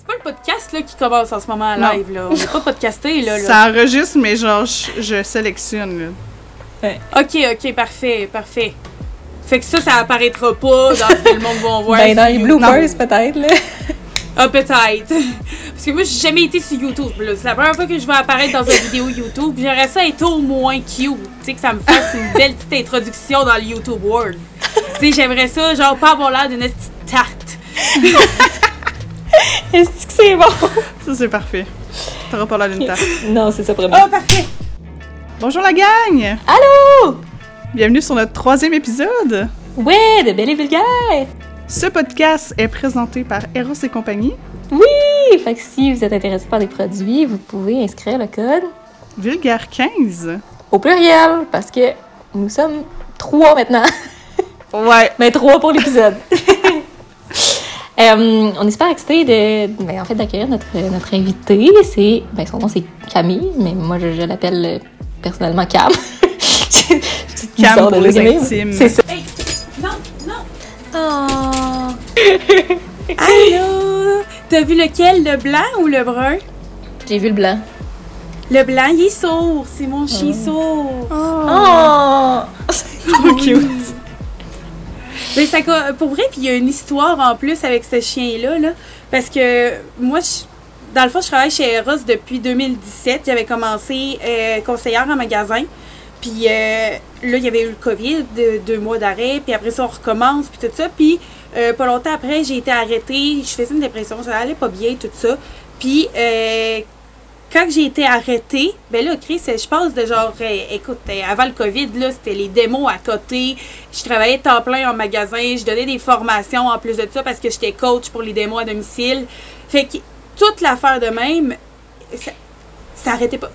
C'est pas le podcast là, qui commence en ce moment en live. Là. On n'est pas podcasté. Là, là. Ça enregistre, mais genre, je, je sélectionne. Là. Ok, ok, parfait, parfait. Fait que ça, ça apparaîtra pas dans ce que le monde va voir. ben, dans les bloopers, peut-être, là. Ah, peut-être. Parce que moi, j'ai jamais été sur YouTube. là. C'est la première fois que je vais apparaître dans une vidéo YouTube. J'aurais ça être au moins cute. Tu sais, que ça me fasse une belle petite introduction dans le YouTube world. tu sais, j'aimerais ça, genre, pas avoir l'air d'une petite tarte. C'est bon? Ça, c'est parfait. T'auras pas l'air d'une. Non, c'est ça, promis. Oh, parfait! Bonjour la gang! Allô? Bienvenue sur notre troisième épisode. Ouais, de belle et vulgaire! Ce podcast est présenté par Eros et compagnie, Oui! Fait que si vous êtes intéressé par des produits, vous pouvez inscrire le code Vulgaire 15. au pluriel, parce que nous sommes trois maintenant. Ouais. Mais trois pour l'épisode. Euh, on est super excités de, ben, en fait, d'accueillir notre, notre invité. C'est, ben, son nom c'est Camille, mais moi je, je l'appelle euh, personnellement Cam. Cam de pour le les intimes. C'est ça. Hey! Non, non! Oh! Allô? T'as vu lequel, le blanc ou le brun? J'ai vu le blanc. Le blanc, il est sourd. C'est mon chien sourd. Oh! Trop cute. Mais ça, co- pour vrai, puis il y a une histoire en plus avec ce chien-là, là, parce que moi, dans le fond, je travaille chez Eros depuis 2017. J'avais commencé euh, conseillère en magasin, puis euh, là, il y avait eu le COVID, de- deux mois d'arrêt, puis après ça, on recommence, puis tout ça. Puis euh, pas longtemps après, j'ai été arrêtée, je faisais une dépression, ça allait pas bien, tout ça. Puis euh, quand j'ai été arrêtée, ben là, Chris, je passe de genre, euh, écoute, euh, avant le COVID, là, c'était les démos à côté. Je travaillais temps plein en magasin, je donnais des formations en plus de ça parce que j'étais coach pour les démos à domicile. Fait que toute l'affaire de même, ça, ça arrêtait pas.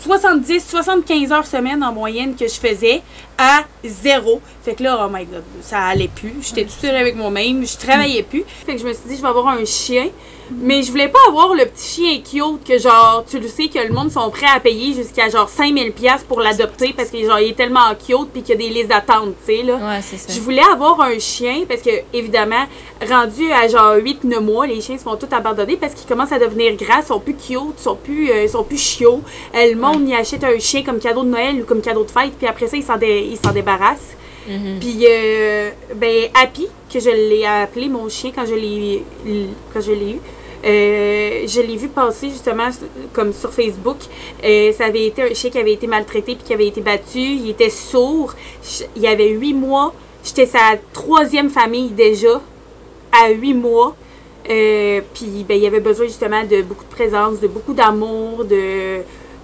70, 75 heures semaine en moyenne que je faisais à zéro. Fait que là, oh my god, ça allait plus. J'étais toute seule avec moi-même, je travaillais plus. Fait que je me suis dit, je vais avoir un chien. Mais je voulais pas avoir le petit chien cute que genre, tu le sais que le monde sont prêts à payer jusqu'à genre 5000 pièces pour l'adopter parce que genre il est tellement cute puis qu'il y a des listes d'attente, tu sais là. Ouais, c'est ça. Je voulais avoir un chien parce que, évidemment, rendu à genre 8-9 mois, les chiens se font tous abandonner parce qu'ils commencent à devenir gras, sont plus cute, sont plus, euh, sont plus chiots. Euh, le monde y achète un chien comme cadeau de Noël ou comme cadeau de fête, puis après ça, ils s'en, dé- ils s'en débarrassent. Mhm. Puis, euh, ben, Happy, que je l'ai appelé mon chien quand je l'ai, quand je l'ai eu, euh, je l'ai vu passer justement comme sur Facebook. Euh, ça avait été un chien qui avait été maltraité puis qui avait été battu. Il était sourd. Je- il y avait huit mois. J'étais sa troisième famille déjà à huit mois. Euh, puis ben, il avait besoin justement de beaucoup de présence, de beaucoup d'amour, de,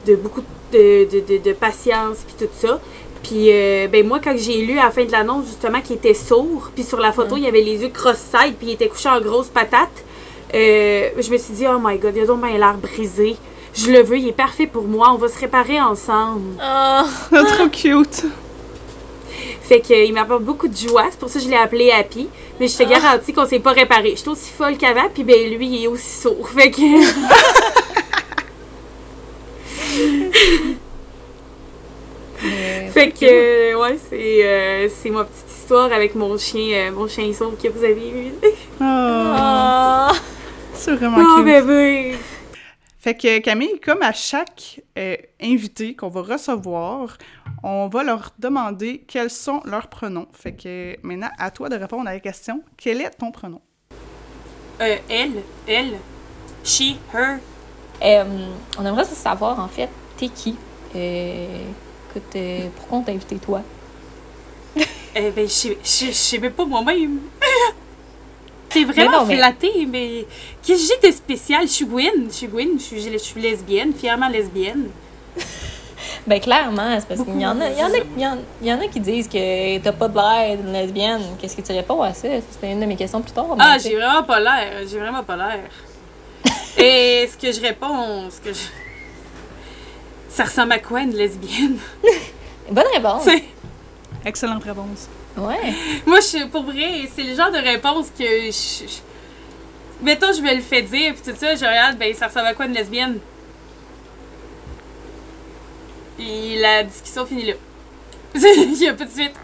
de beaucoup de, de, de, de patience puis tout ça. Puis euh, ben moi quand j'ai lu à la fin de l'annonce justement qu'il était sourd, puis sur la photo il avait les yeux cross-side puis il était couché en grosse patate. Euh, je me suis dit oh my god, il a donc bien l'air brisé. Je le veux, il est parfait pour moi, on va se réparer ensemble. Oh! Trop cute. Fait qu'il m'apporte beaucoup de joie, c'est pour ça que je l'ai appelé Happy. Mais je te garantis qu'on s'est pas réparé. Je suis aussi folle qu'avant, puis ben lui, il est aussi sourd. Fait que. fait que, euh, ouais, c'est euh, c'est ma petite histoire avec mon chien, euh, mon chien sourd que vous avez vu. Oh, Oh! C'est vraiment Oh, cute. bébé! Fait que Camille, comme à chaque euh, invité qu'on va recevoir, on va leur demander quels sont leurs pronoms. Fait que maintenant, à toi de répondre à la question. Quel est ton pronom? Euh, elle, elle, she, her. Euh, on aimerait savoir, en fait, t'es qui? Euh, écoute, euh, pourquoi on t'a invité, toi? Eh ben, je sais- je je sais même pas moi-même. T'es vraiment Mais non, flattée, mais qu'est-ce que j'ai de spécial? Je suis Gwyn, je suis Gwyn, je suis, je suis lesbienne, fièrement lesbienne. Ben, clairement, c'est parce qu'il y en a, il y en a, il y en- il y en a qui disent que t'as pas de l'air d'une lesbienne. Qu'est-ce que tu réponds à ça? C'était une de mes questions plus tard. Ah, j'ai vraiment pas l'air, j'ai vraiment pas l'air. Et ce que je réponds, ce que je... Ça ressemble à quoi une lesbienne? Bonne réponse. Excellente réponse. Ouais. Moi, je, pour vrai, c'est le genre de réponse que je... je- Mettons, je me le fais dire, puis tout ça, je regarde, ben, ça ressemble à quoi une lesbienne? Et la discussion finit là. Il y a pas de suite.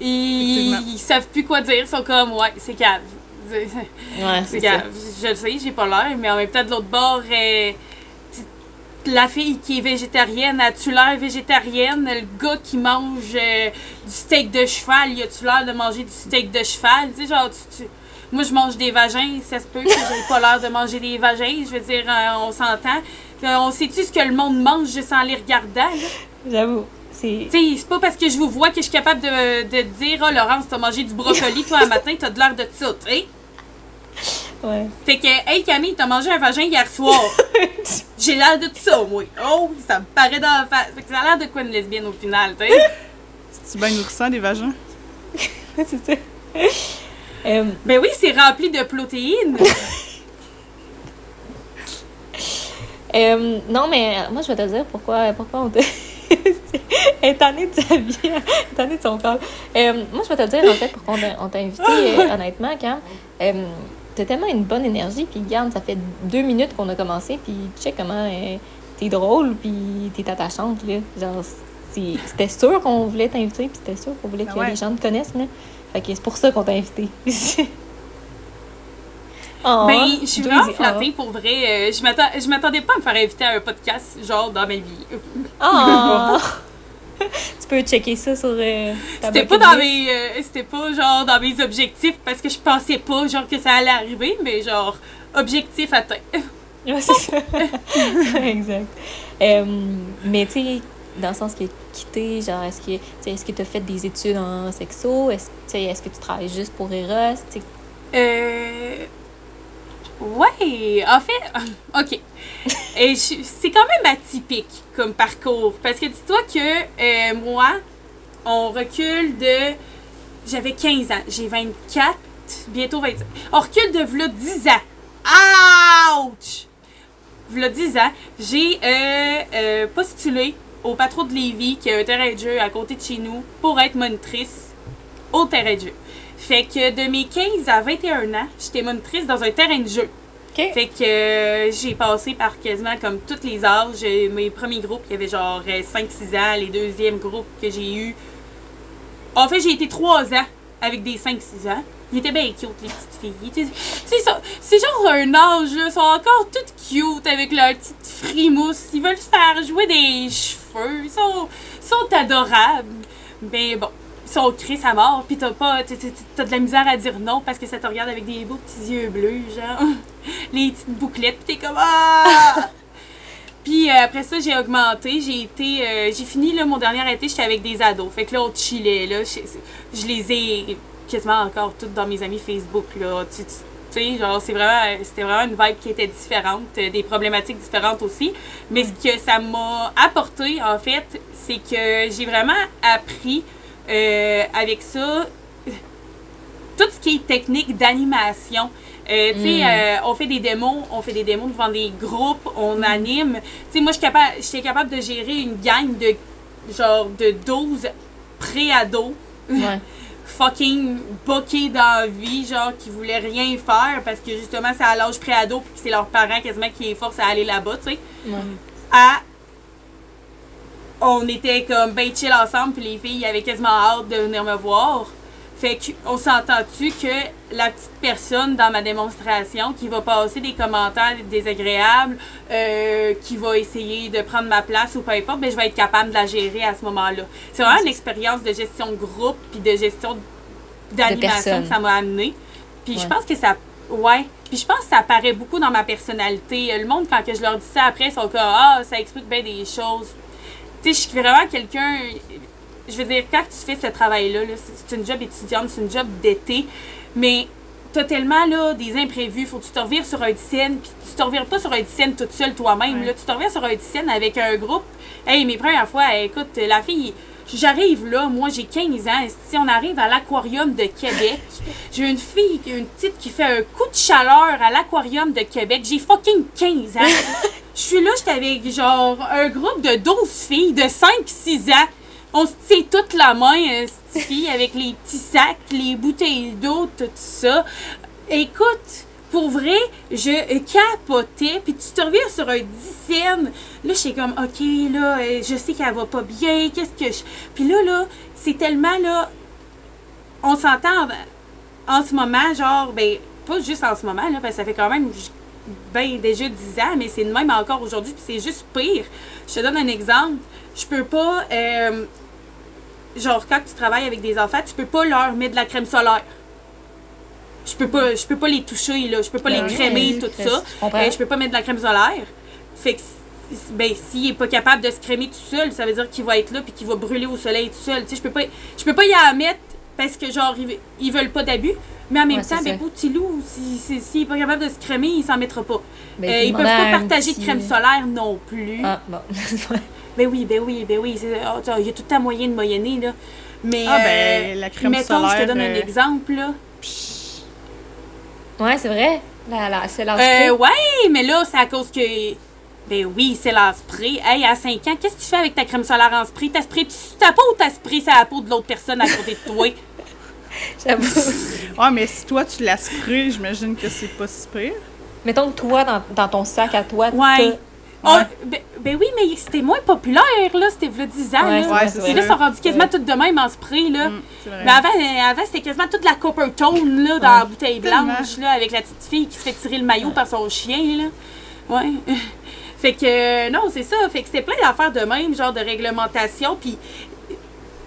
Ils, ils savent plus quoi dire, ils sont comme, ouais, c'est cave. C'est- Ouais, c'est ça. Regarde, je le sais, j'ai pas l'air, mais en même temps, de l'autre bord, euh, la fille qui est végétarienne, as-tu l'air végétarienne? Le gars qui mange euh, du steak de cheval, y a-tu l'air de manger du steak de cheval? Tu sais, genre, tu- tu- moi, je mange des vagins, ça se peut que j'ai pas l'air de manger des vagins. Je veux dire, euh, on s'entend. Euh, On sait-tu ce que le monde mange juste en les regardant? J'avoue. C'est. C'est pas parce que je vous vois que je suis capable de, de dire, oh Laurence, t'as mangé du brocoli, toi, un matin, t'as de l'air de ça, tu sais? Ouais. Fait que, hey Camille, t'as mangé un vagin hier soir. J'ai l'air de ça, moi. Oh, ça me paraît dans la face. Fait que ça a l'air de quoi une lesbienne au final, tu sais? C'est-tu bien nourrissant, les vagins? c'est ça. Euh, Ben oui, c'est rempli de protéines. euh, non, mais euh, moi, je vais te dire pourquoi, pourquoi on te. étonné de sa vie, étonné de son corps. Moi, je vais te dire, en fait, pourquoi on t'a- invité, euh, honnêtement, quand t'as tellement une bonne énergie, puis regarde, ça fait deux minutes qu'on a commencé, puis tu sais comment euh, t'es drôle, puis t'es attachante, là. Genre, c'était sûr qu'on voulait t'inviter, puis c'était sûr qu'on voulait Ah que ouais. les gens te connaissent, là. Fait que c'est pour ça qu'on t'a invité. Oh, ben, je suis vraiment oh. flattée pour vrai. Euh, je m'attendais pas à me faire inviter à un podcast, genre, dans ma vie. Oh! tu peux checker ça sur euh, ta C'était pas dans mes. euh, C'était pas, genre, dans mes objectifs parce que je pensais pas, genre, que ça allait arriver, mais genre, objectif atteint. Ouais, c'est ça. exact. Euh, mais tu sais, dans le sens que quitter, genre, est-ce que tu est-ce que tu as fait des études en sexo? Est-ce est-ce que tu travailles juste pour Eros? Euh. Ouais, en fait, ok. C'est quand même atypique comme parcours. Parce que dis-toi que euh, moi, on recule de. J'avais 15 ans. J'ai 24, bientôt 25. On recule de v'là 10 ans. Ouch! V'là 10 ans, j'ai euh, euh, postulé au patron de Lévis, qui a un terrain de jeu à côté de chez nous, pour être monitrice au terrain de jeu. Fait que de mes 15 à 21 ans, j'étais monitrice dans un terrain de jeu. Fait que euh, j'ai passé par quasiment comme tous les âges. Euh, Mes premiers groupes, il y avait genre 5-6 ans. Les deuxièmes groupes que j'ai eu. En fait, j'ai été 3 ans avec des 5-6 ans. Ils étaient bien cute, les petites filles. C'est genre un âge, là. Ils sont encore toutes cute avec leurs petites frimousse. Ils veulent se faire jouer des cheveux. Ils sont, ils sont adorables. Mais bon, sont crés à mort. Puis t'as pas. t'as- de la misère à dire non parce que ça te regarde avec des beaux petits yeux bleus, genre. Les petites bouclettes. Puis t'es comme. Ah! Puis euh, après ça, j'ai augmenté. J'ai été. euh, j'ai fini là, mon dernier été, j'étais avec des ados. Fait que là, on chillait. Là, je, je les ai quasiment encore toutes dans mes amis Facebook. Là. Tu, tu- tu sais, genre, c'est vraiment, c'était vraiment une vibe qui était différente, euh, des problématiques différentes aussi. Mais ce que ça m'a apporté, en fait, c'est que j'ai vraiment appris euh, avec ça tout ce qui est technique d'animation. Euh, tu sais, Mm. euh, on fait des démos, on fait des démos devant des groupes, on anime. Tu sais, moi, je suis capable- j'étais capable de gérer une gang de genre de 12 pré-ados Ouais. fucking boqués dans la vie, genre qui voulaient rien faire parce que justement c'est à l'âge pré-ado puis que c'est leurs parents quasiment qui les forcent à aller là-bas, tu sais. À on était comme ben chill ensemble puis les filles avaient quasiment hâte de venir me voir. Fait qu'on s'entend-tu que la petite personne dans ma démonstration qui va passer des commentaires désagréables, euh, qui va essayer de prendre ma place ou peu importe, ben je vais être capable de la gérer à ce moment-là. C'est vraiment une expérience de gestion de groupe puis de gestion d'animation que ça m'a amené. Puis je pense que ça. Ouais. Puis je pense que ça apparaît beaucoup dans ma personnalité. Le monde, quand que je leur dis ça après, ils sont comme Ah, ça explique bien des choses. Tu sais, je suis vraiment quelqu'un. Je veux dire, quand tu fais ce travail-là, là, c'est une job étudiante, c'est une job d'été, mais t'as tellement là, des imprévus, faut que tu te revires sur un scène, puis tu te revires pas sur un scène toute seule toi-même, Ouais. là, tu te revires sur un scène avec un groupe. Hey, mes premières fois, écoute, la fille, j'arrive là, moi j'ai 15 ans, si on arrive à l'aquarium de Québec, j'ai une fille, une petite qui fait un coup de chaleur à l'aquarium de Québec, j'ai fucking 15 ans. Je suis là, j'étais avec genre un groupe de 12 filles de 5-6 ans. On se tient toute la main, cette fille, avec les petits sacs, les bouteilles d'eau, tout ça. Écoute, pour vrai, je capotais, puis tu te reviens sur un dizaine. Là, j'étais comme, OK, là, euh, je sais qu'elle va pas bien, qu'est-ce que je... Puis là, là, c'est tellement, là, on s'entend en ce moment, genre, ben, pas juste en ce moment, là, parce que ça fait quand même ben, déjà 10 ans, mais c'est même encore aujourd'hui, puis c'est juste pire. Je te donne un exemple. Je peux pas. euh, genre, quand tu travailles avec des enfants, tu peux pas leur mettre de la crème solaire. Je peux pas, je peux pas les toucher, là. Je peux pas Ben les oui, crémer, oui, tout je ça. comprends. Euh, je peux pas mettre de la crème solaire. Fait que, ben, s'il est pas capable de se crémer tout seul, ça veut dire qu'il va être là puis qu'il va brûler au soleil tout seul. Tu sais, je peux pas, je peux pas y en mettre parce que, genre, ils, ils veulent pas d'abus. Mais en même Ouais, temps, ben, petit loup, s'il si, s'il est pas capable de se crémer, il s'en mettra pas. Ben, Euh, ils peuvent pas un partager petit- de crème solaire non plus. Ah, bon. Ben oui, ben oui, ben oui. oh, t'as- Il y a tout temps moyen de moyenner, là. Mais, Ah, ben, euh, la crème mettons, je te donne un euh, exemple, là. Ouais, c'est vrai. La, la, c'est la Euh, ouais, mais là, c'est à cause que. Ben oui, c'est la spray. Hey, à 5 ans, qu'est-ce que tu fais avec ta crème solaire en spray? T'as spray sur ta peau ou t'as spray sur la peau de l'autre personne à côté de toi? J'avoue. Ouais, mais si toi, tu l'as spray, j'imagine que c'est pas si pire. Mettons que toi, dans, dans ton sac à toi, Ouais. Oh, ben, ben oui, mais c'était moins populaire, là. C'était v'là 10 ans, Ouais, là. c'est Ouais, vrai, c'est c'est Puis vrai. là, ils sont rendus quasiment toutes de même en spray, là. Mm. Mais avant, euh, avant c'était quasiment toute la copper tone là, dans Ouais. la bouteille blanche là, avec la petite fille qui se fait tirer le maillot par son chien. Là. Ouais. fait que euh, non, c'est ça. Fait que c'était plein d'affaires de même, genre de réglementation. Puis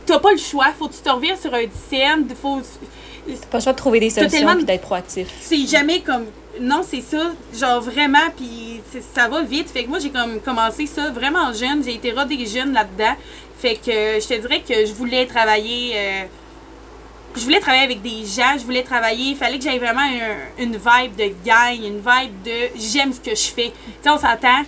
t'as pas le choix. Faut que tu te revires sur un dixième. Faut... T'as pas le choix de trouver des solutions tellement puis d'être proactif. C'est jamais comme. Non, c'est ça. Genre vraiment. Puis ça va vite. Fait que moi, j'ai comme commencé ça vraiment jeune. J'ai été rodée jeune là-dedans. Fait que euh, je te dirais que je voulais travailler. euh, je voulais travailler avec des gens, je voulais travailler, il fallait que j'aie vraiment un- une vibe de gang, une vibe de j'aime ce que je fais. Tu sais, on s'entend,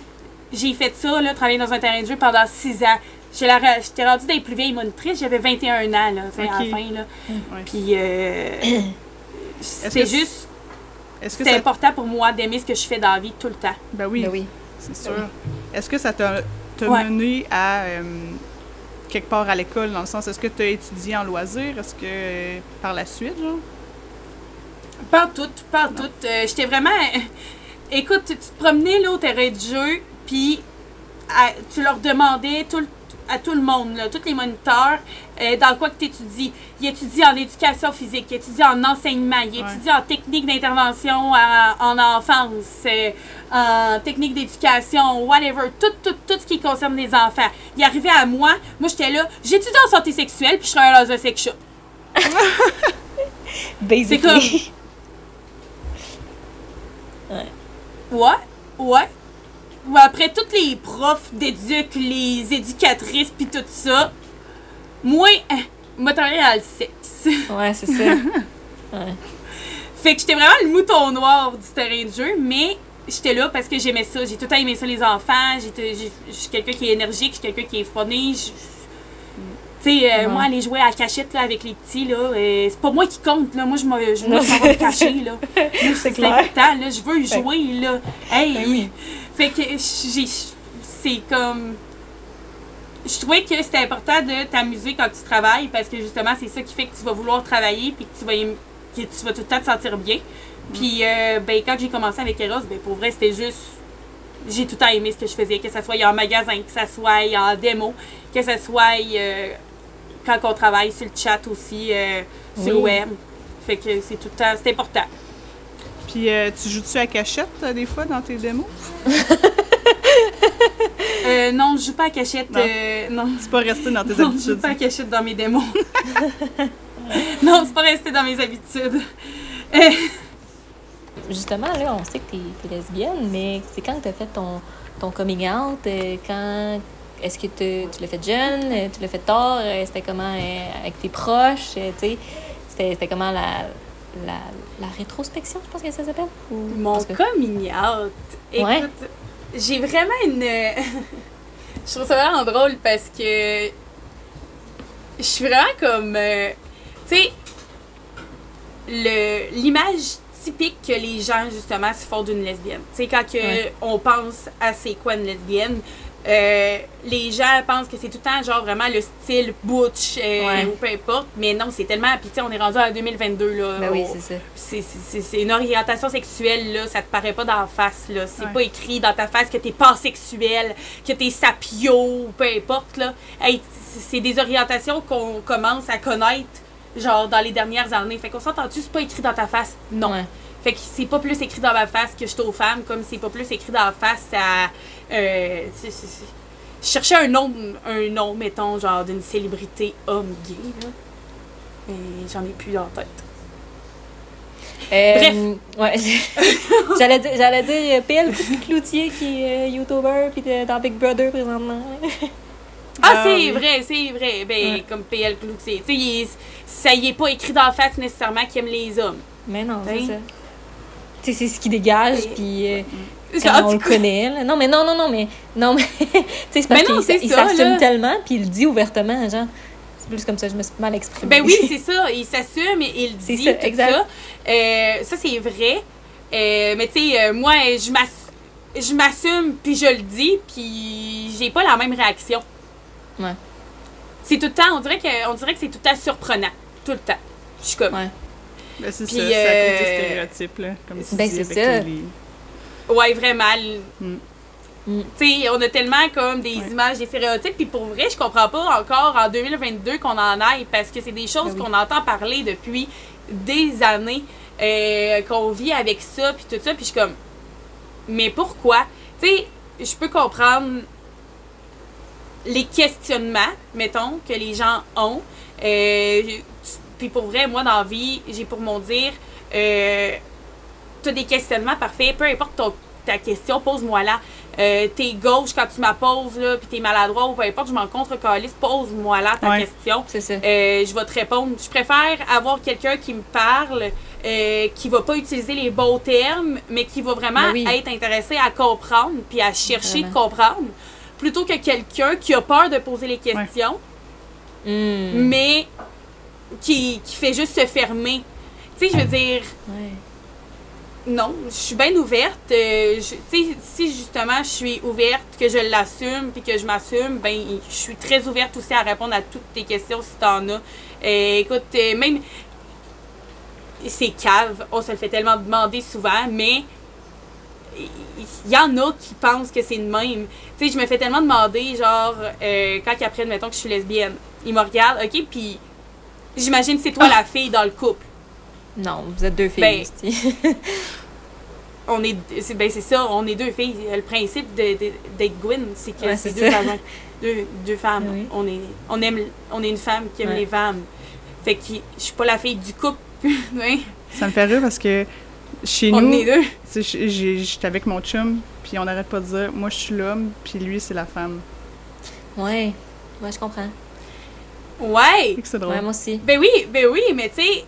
j'ai fait ça, là, travailler dans un terrain de jeu pendant six ans. J'étais rendue des plus vieilles monitrices, j'avais 21 ans, là, sais, à la fin, là. Ouais. Puis, euh, c'est juste, Est-ce que c'est ça... important pour moi d'aimer ce que je fais dans la vie tout le temps. Ben oui, Ben oui. c'est sûr. Est-ce que ça t'a t'a Ouais. mené à euh, quelque part à l'école, dans le sens, est-ce que tu as étudié en loisir? Est-ce que euh, par la suite, genre? Pas tout, pas tout. Euh, J'étais vraiment. Écoute, tu te promenais là au terrain de jeu, puis à- tu leur demandais tout à tout le monde, là, tous les moniteurs, euh, dans quoi que tu étudies. Ils étudient en éducation physique, ils étudient en enseignement, ils Ouais. étudient en technique d'intervention en, en enfance, euh, en technique d'éducation, whatever, tout, tout, tout ce qui concerne les enfants. Ils arrivaient à moi, moi j'étais là, j'étudie en santé sexuelle, puis je travaille dans un sex shop. Basically. comme- Ouais, ouais. Ou après, tous les profs d'éduc, les éducatrices, puis tout ça, moi, moi, travaillé dans le sexe. Ouais, c'est ça. Ouais. fait que j'étais vraiment le mouton noir du terrain de jeu, mais j'étais là parce que j'aimais ça. J'ai tout le temps aimé ça, les enfants. Je suis quelqu'un qui est énergique, je suis quelqu'un qui est je- Tu sais, euh, Ouais. moi, aller jouer à la cachette là, avec les petits, là, euh, c'est pas moi qui compte, là. Moi, je m'en vais cacher, là. C'est clair. important, là. Je veux jouer, là. Hey! Ben oui. Fait que j'ai. C'est comme. Je trouvais que c'était important de t'amuser quand tu travailles parce que justement, c'est ça qui fait que tu vas vouloir travailler puis que tu vas, que tu vas tout le temps te sentir bien. Puis, euh, ben, quand j'ai commencé avec Eros, ben, pour vrai, c'était juste. J'ai tout le temps aimé ce que je faisais, que ça soit en magasin, que ça soit en démo, que ça soit euh, quand on travaille sur le chat aussi, euh, sur le Oui. web. Fait que c'est tout le temps. C'est important. Puis euh, tu joues-tu à cachette, euh, des fois, dans tes démos? Euh, non, je joue pas à cachette. Non. euh, non. C'est pas resté dans tes Non, je joue habitudes. pas à cachette dans mes démos. non, c'est pas resté dans mes habitudes. Euh, Justement, là, on sait que t'es es lesbienne, mais c'est quand que t'as fait ton, ton coming out? euh, Quand est-ce que te- tu l'as fait jeune? Tu l'as fait tard? C'était comment avec tes proches? tu sais, C'était comment la, la, la rétrospection, je pense que ça s'appelle? Ou- Mon que- coming out? Écoute, Ouais. j'ai vraiment une. je trouve ça vraiment drôle parce que. Je suis vraiment comme. euh, tu sais, le- l'image typique que les gens, justement, se font d'une lesbienne. Tu sais, quand que Ouais. on pense à c'est quoi une lesbienne, euh, les gens pensent que c'est tout le temps, genre, vraiment le style butch euh, Ouais. ou peu importe. Mais non, c'est tellement. Puis, tu sais, on est rendu en 2022, là. Ben oui, c'est ça. c'est- une orientation sexuelle, là, ça te paraît pas dans la face, là. C'est Ouais. pas écrit dans ta face que t'es pas sexuel, que t'es sapio, ou peu importe, là. Hey, c'est- des orientations qu'on commence à connaître, genre, dans les dernières années. Fait qu'on s'entend-tu, c'est pas écrit dans ta face? Non. Ouais. Fait que c'est pas plus écrit dans ma face que je suis aux femmes, comme c'est pas plus écrit dans la face à. Euh, je cherchais un nom, un nom, mettons, genre d'une célébrité homme gay, là. Mais j'en ai plus la tête. Euh, Ouais. j'allais dire, j'allais dire euh, PL Cloutier qui est euh, YouTuber puis dans Big Brother présentement. Ah, c'est vrai, c'est vrai. Ben, Ouais. comme PL Cloutier. Tu sais, ça y est pas écrit dans la face nécessairement qu'il aime les hommes. Mais non, c'est Ben. ça. Tu sais, c'est ce qui dégage, puis euh, En quand on le connaît. là. Non, mais non, non, non, mais non, mais tu sais, c'est parce Mais non, qu'il s'assume tellement, puis il le dit ouvertement, genre. C'est plus comme ça, je me suis mal exprimée. Ben oui, c'est ça. Il s'assume, et il C'est dit ça, tout exact. ça. Euh, ça, c'est vrai. Euh, mais tu sais, euh, moi, je m'ass- je m'assume, puis je le dis, puis j'ai pas la même réaction. Ouais. C'est tout le temps, on dirait que, on dirait que c'est tout le temps surprenant. Tout le temps. Je suis comme, Ouais. Ben, c'est ça, c'est à cause des stéréotypes, là. Comme tu Ben, dis, c'est avec ça. les- ouais, vraiment. Mm. Mm. Tu sais, on a tellement comme des Ouais. images, des stéréotypes, puis pour vrai, je comprends pas encore en 2022 qu'on en aille, parce que c'est des choses Ben oui. qu'on entend parler depuis des années, euh, qu'on vit avec ça, puis tout ça, puis je suis comme, mais pourquoi? Tu sais, je peux comprendre les questionnements, mettons, que les gens ont. Euh, puis pour vrai, moi, dans la vie, j'ai pour mon dire, euh, t'as des questionnements parfaits, peu importe ton- ta question, pose-moi là. Euh, t'es gauche quand tu m'as poses, là, puis t'es maladroit ou peu importe, je m'en contre calisse, pose-moi là ta Ouais. question. C'est ça. Euh, je vais te répondre. Je préfère avoir quelqu'un qui me parle, euh, qui va pas utiliser les beaux termes, mais qui va vraiment Ben oui. être intéressé à comprendre puis à chercher de comprendre, plutôt que quelqu'un qui a peur de poser les questions, Mm. mais qui, qui fait juste se fermer. Tu sais, je veux dire, Ouais. Non, je suis bien ouverte. euh, si justement je suis ouverte, que je l'assume puis que je m'assume, ben je suis très ouverte aussi à répondre à toutes tes questions si t'en as. Euh, écoute, euh, même c'est cave, on se le fait tellement demander souvent, mais il y en a qui pensent que c'est de même. Tu sais, je me fais tellement demander, genre, quand ils apprennent, mettons, que je suis lesbienne, ils me regardent, ok, puis j'imagine c'est toi la fille dans le couple. Non, vous êtes deux filles. Ben, on est c'est ben c'est ça on est deux filles le principe de, de- d'être Gwyn c'est que Ouais, c'est c'est deux femmes deux, deux femmes Oui. on est on aime on est une femme qui aime Ouais. les femmes fait que je suis pas la fille du couple. Ça me fait rire parce que chez on nous, est deux j'étais avec mon chum, puis on n'arrête pas de dire, moi je suis l'homme, puis lui c'est la femme. ouais. Ouais, je comprends. ouais C'est que c'est drôle. Ouais, moi aussi. ben oui ben oui mais tu sais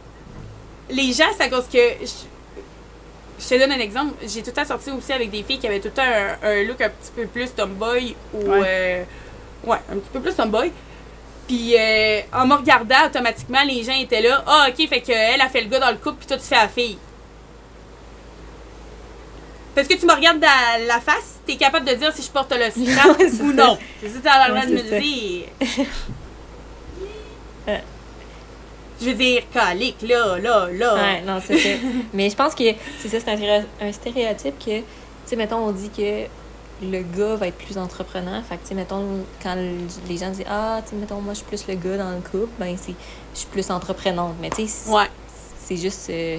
les gens c'est à cause que je, je te donne un exemple j'ai tout le temps sorti aussi avec des filles qui avaient tout le temps un, un look un petit peu plus tomboy ou Ouais. euh, ouais un petit peu plus tomboy Puis euh, en me regardant, automatiquement, les gens étaient là. Ah, ok, fait qu'elle a fait le gars dans le couple, puis toi, tu fais la fille. Parce que tu me regardes dans la face, t'es capable de dire si je porte le strap ou non. C'est ça que t'as l'air de me dire. Je veux dire, calique, là, là, là. Ouais, non, c'est ça. Mais je pense que c'est ça, c'est un, stéréo- un stéréotype que, tu sais, mettons, on dit que le gars va être plus entreprenant. Fait que, tu sais, mettons, quand le- les gens disent Ah, tu sais, mettons, moi, je suis plus le gars dans le couple, ben, c'est, je suis plus entreprenante. Mais, tu sais, c'est- Ouais. c'est juste. euh,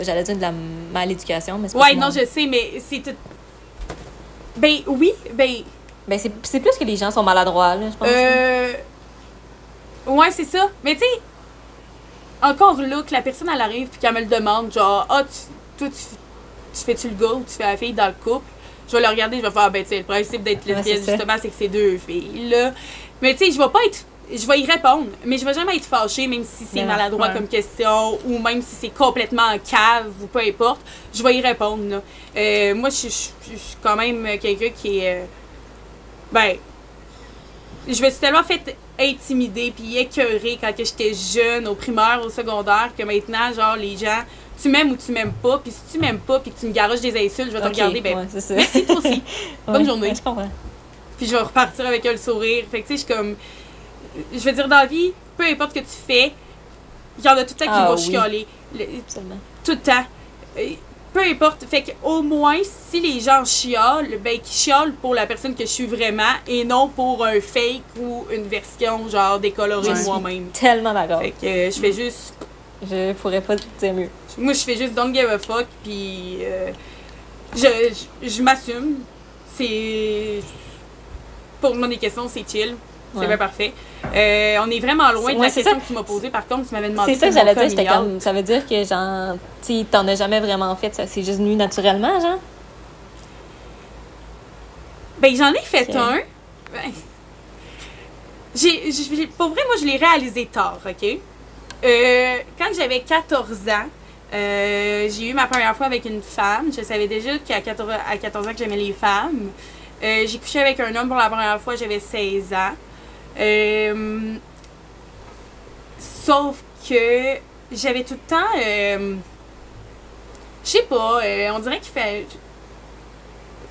J'allais dire de la maléducation, mais c'est pas Ouais, non, je sais, mais c'est tout. Ben oui, ben. Ben, c'est, c'est plus que les gens sont maladroits, là, je pense. Euh. Ouais, c'est ça. Mais tu sais, encore là, que la personne, elle arrive puis qu'elle me le demande, genre, ah, tu, toi, tu, tu fais-tu le gars ou tu fais la fille dans le couple? Je vais le regarder, je vais faire, ben, tu sais, le principe d'être Ouais, lesbienne, justement, c'est que c'est deux filles, là. Mais tu sais, je vais pas être. Je vais y répondre, mais je vais jamais être fâchée, même si c'est maladroit ouais. comme question, ou même si c'est complètement en cave, ou peu importe, je vais y répondre, là. Euh, moi, je suis quand même quelqu'un qui est. euh, ben, je me suis tellement fait intimider puis écœurer quand que j'étais jeune, au primaire, au secondaire, que maintenant, genre, les gens, tu m'aimes ou tu m'aimes pas, puis si tu m'aimes pas puis que tu me garoches des insultes, je vais te regarder, ben, ouais, c'est ça. merci toi aussi. Bonne Ouais, journée. ouais, je comprends. Puis je vais repartir avec le sourire. Fait que, tu sais, je suis comme. Je veux dire, dans la vie, peu importe ce que tu fais, il y en a tout le temps qui Ah vont oui. chialer. Le- tout le temps. Peu importe. Fait qu'au moins, si les gens chiolent, ben, qu'ils chiolent pour la personne que je suis vraiment et non pour un fake ou une version, genre, décolorée Ouais. de moi-même. Tellement d'accord. Fait que euh, je fais juste Je pourrais pas te dire mieux. Moi, je fais juste don't give a fuck, puis euh, je, je, je m'assume. C'est. Pour moi, des questions, c'est chill. C'est Ouais. bien parfait. Euh, on est vraiment loin de Ouais, la question ça. que tu m'as posée. Par contre, tu m'avais demandé. C'est ça que j'allais dire, out. comme. Ça veut dire que, genre, tu t'en as jamais vraiment fait, ça c'est juste venu naturellement, genre? Ben, j'en ai fait un. Ben, j'ai, j'ai- pour vrai, moi, je l'ai réalisé tard, OK? Euh, quand j'avais 14 ans, euh, j'ai eu ma première fois avec une femme. Je savais déjà qu'à 14, à 14 ans que j'aimais les femmes. J'ai couché avec un homme pour la première fois, j'avais 16 ans. Euh, sauf que j'avais tout le temps... euh, je sais pas, euh, on dirait qu'il fait...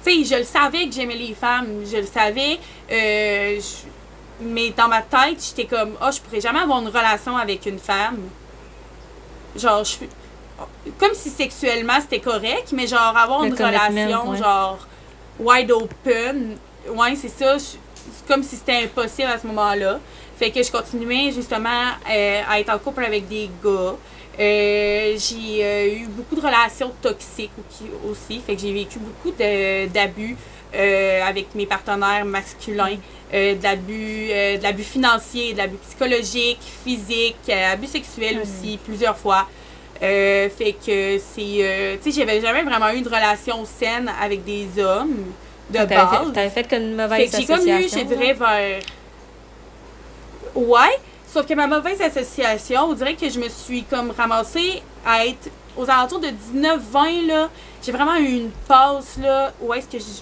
Tu sais, je le savais que j'aimais les femmes, je le savais, mais dans ma tête, j'étais comme, oh, je pourrais jamais avoir une relation avec une femme. Genre, je comme si sexuellement c'était correct, mais genre avoir Le une relation, ouais. genre wide open, ouais, c'est ça. je- comme si c'était impossible à ce moment-là. Fait que je continuais justement euh, à être en couple avec des gars. Euh, j'ai euh, eu beaucoup de relations toxiques au- aussi. Fait que j'ai vécu beaucoup d'abus avec mes partenaires masculins. De l'abus de l'abus financier, de l'abus psychologique, physique, abus sexuel Mhm. aussi, plusieurs fois. Fait que c'est. tu sais, j'avais jamais vraiment eu de relation saine avec des hommes de base. fait, t'avais fait comme une Fait mauvaise que j'ai comme eu, association. je dirais, vers. Ouais, sauf que ma mauvaise association, on dirait que je me suis comme ramassée à être aux alentours de 19-20, là. J'ai vraiment eu une passe, là, où est-ce que je-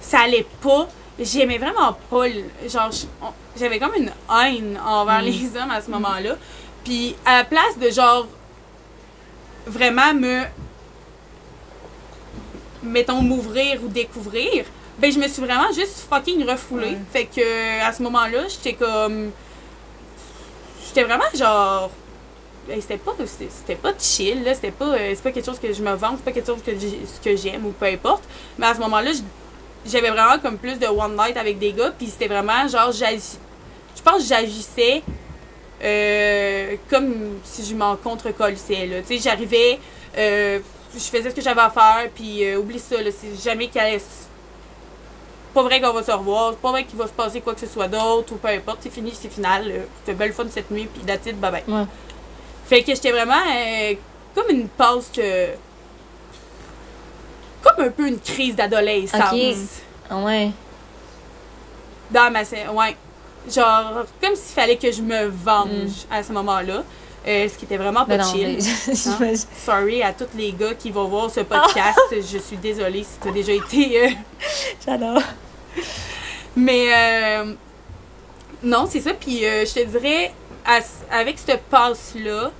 ça allait pas. J'aimais vraiment pas, genre, j'avais comme une haine envers Mm. les hommes à ce moment-là. Puis à la place de, genre, vraiment me mettons, m'ouvrir ou découvrir, ben, je me suis vraiment juste fucking refoulée. Ouais. Fait que, à ce moment-là, j'étais comme. J'étais vraiment genre. ben, c'était pas c'était pas chill là c'était pas euh, c'est pas quelque chose que je me vante c'est pas quelque chose que que j'aime ou peu importe mais à ce moment-là j'avais vraiment comme plus de one night avec des gars puis c'était vraiment genre j'agis je pense que j'agissais euh, comme si je m'en contre-colissais là tu sais j'arrivais euh, je faisais ce que j'avais à faire puis euh, oublie ça là c'est jamais qu'elle allait pas vrai qu'on va se revoir c'est pas vrai qu'il va se passer quoi que ce soit d'autre ou peu importe c'est fini c'est final c'était belle fun cette nuit puis that's it, bye bye Ouais. fait que j'étais vraiment euh, comme une pause que. Comme un peu une crise d'adolescence. Ok. Ah ouais. Dans ma. Ouais. Genre, comme s'il fallait que je me venge Mm. à ce moment-là. Euh, ce qui était vraiment pas non, chill. mais j'imagine- Sorry à tous les gars qui vont voir ce podcast. je suis désolée si tu as déjà été. euh, J'adore. Mais euh, non, c'est ça. Puis je te dirais, à- avec cette passe-là,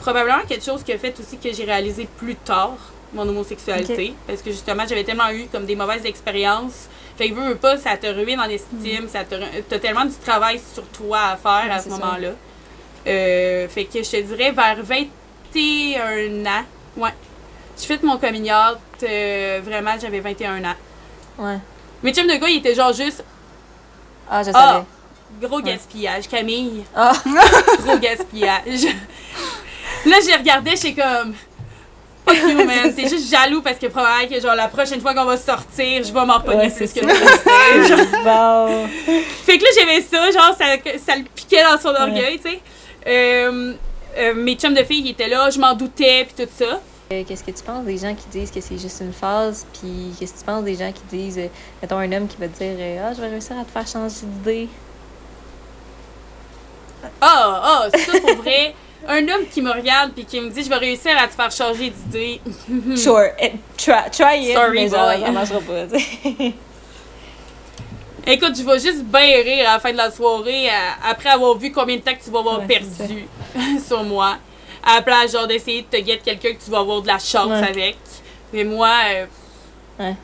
probablement quelque chose qui a fait aussi que j'ai réalisé plus tard mon homosexualité. Parce que justement, j'avais tellement eu comme des mauvaises expériences. Fait que veux, veux pas, ça te ruine en estime. Ça te, t'as tellement du travail sur toi à faire Ouais, à ce moment-là. Euh, fait que je te dirais vers 21 ans. Ouais. J'ai fait mon coming out, euh, vraiment, j'avais 21 ans. Ouais. Mes chums de gars, ils étaient genre juste Ah, je ah, savais. gros gaspillage, Camille. Ah, Gros gaspillage. Là, j'ai regardé, j'étais comme. Fuck you, man. T'es juste jaloux parce que probablement que, genre, la prochaine fois qu'on va sortir, je vais m'en pogner Ouais, plus que bon. Fait que là, j'aimais ça, genre, ça, ça le piquait dans son orgueil, tu sais. Euh, euh, mes chums de filles, étaient là, je m'en doutais, puis tout ça. Euh, Qu'est-ce que tu penses des gens qui disent que c'est juste une phase, puis qu'est-ce que tu penses des gens qui disent, euh, mettons un homme qui va te dire Ah, je vais réussir à te faire changer d'idée. Ah, ah, ça pour vrai. Un homme qui me regarde puis qui me dit je vais réussir à te faire changer d'idée. Sure, eh, try, try it, Sorry, mais genre, boy. ça marchera pas. Écoute, je vais juste bien rire à la fin de la soirée à- après avoir vu combien de temps que tu vas avoir Ouais, perdu sur moi. À la place, genre, d'essayer de te guetter quelqu'un que tu vas avoir de la chance Ouais. avec. Mais moi, euh, Ouais.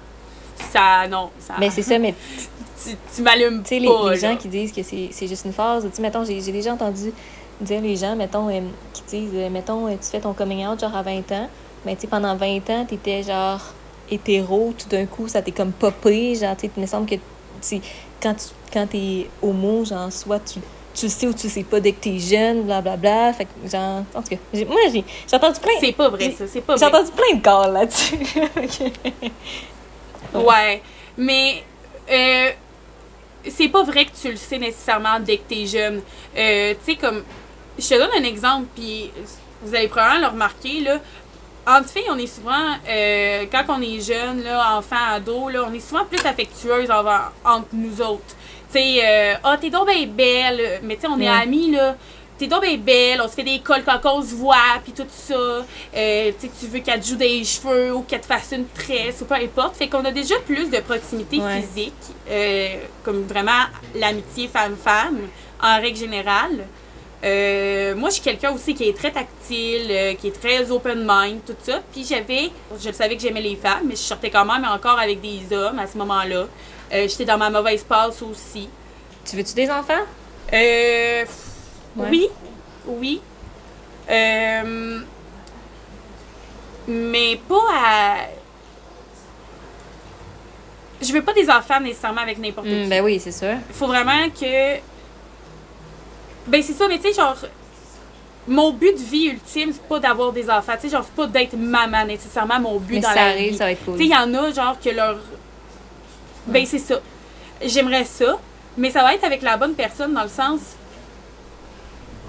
ça, non. Ça, mais c'est ça, mais tu, tu m'allumes Tu sais, les, pas, les gens qui disent que c'est juste une phase, tu sais, mettons, j'ai déjà entendu dire les gens, mettons, euh, qui disent, euh, mettons, tu fais ton coming out genre à 20 ans, mais tu sais, pendant 20 ans, t'étais genre hétéro, tout d'un coup, ça t'est comme popé, genre, tu sais, il me semble que quand tu quand t'es homo, genre, soit tu tu le sais ou tu le sais pas dès que t'es jeune, blablabla. Fait que, genre, en tout cas, j'ai- moi, j'ai j'ai entendu plein... C'est pas vrai, ça. C'est pas J'ai vrai. entendu plein de calls là-dessus. Ouais. Mais euh, c'est pas vrai que tu le sais nécessairement dès que t'es jeune. Euh, tu sais, comme. Je te donne un exemple, puis vous allez probablement le remarquer, là. Entre filles, on est souvent, euh, quand on est jeune, là, enfant, ado, là, on est souvent plus affectueuse envers- entre nous autres. Tu sais, euh, ah, t'es donc bien belle, mais tu sais, on est amis, là. T'es donc bien belle, on se fait des cols quand on se voit, puis tout ça. Euh, tu sais, tu veux qu'elle te joue des cheveux ou qu'elle te fasse une tresse ou peu importe. Fait qu'on a déjà plus de proximité Ouais. physique, euh, comme vraiment l'amitié femme-femme, en règle générale. Euh, moi, je suis quelqu'un aussi qui est très tactile, euh, qui est très open mind, tout ça. Puis j'avais, je le savais que j'aimais les femmes, mais je sortais quand même encore avec des hommes à ce moment-là. Euh, J'étais dans ma mauvaise passe aussi. tu veux-tu des enfants? Euh, Ouais. Oui, oui. Euh, mais pas à. Je veux pas des enfants nécessairement avec n'importe Hmm, qui. ben oui, c'est sûr. Il faut vraiment que. Ben, c'est ça, mais tu sais, genre. Mon but de vie ultime, c'est pas d'avoir des enfants. Tu sais, genre, c'est pas d'être maman nécessairement mon but Mais dans ça la arrive, vie. ça va être cool. Tu sais, il y en a, genre, que leur. Ben, c'est ça. J'aimerais ça, mais ça va être avec la bonne personne dans le sens.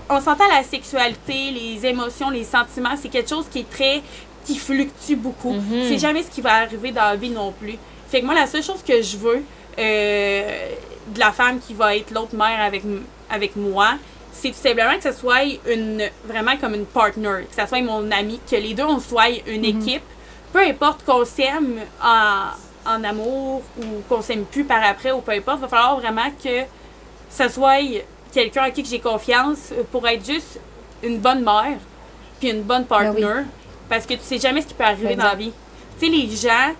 On s'entend la sexualité, les émotions, les sentiments, c'est quelque chose qui est très. qui fluctue beaucoup. Mhm. C'est jamais ce qui va arriver dans la vie non plus. Fait que moi, la seule chose que je veux euh, de la femme qui va être l'autre mère avec, avec moi, c'est tout simplement que ce soit une vraiment comme une partner, que ce soit mon ami, que les deux on soit une équipe. Peu importe qu'on s'aime en, en amour ou qu'on s'aime plus par après ou peu importe, il va falloir vraiment que ce soit quelqu'un à qui j'ai confiance pour être juste une bonne mère puis une bonne partner. Ben oui. Parce que tu sais jamais ce qui peut arriver Exact. dans la vie. Tu sais, les gens,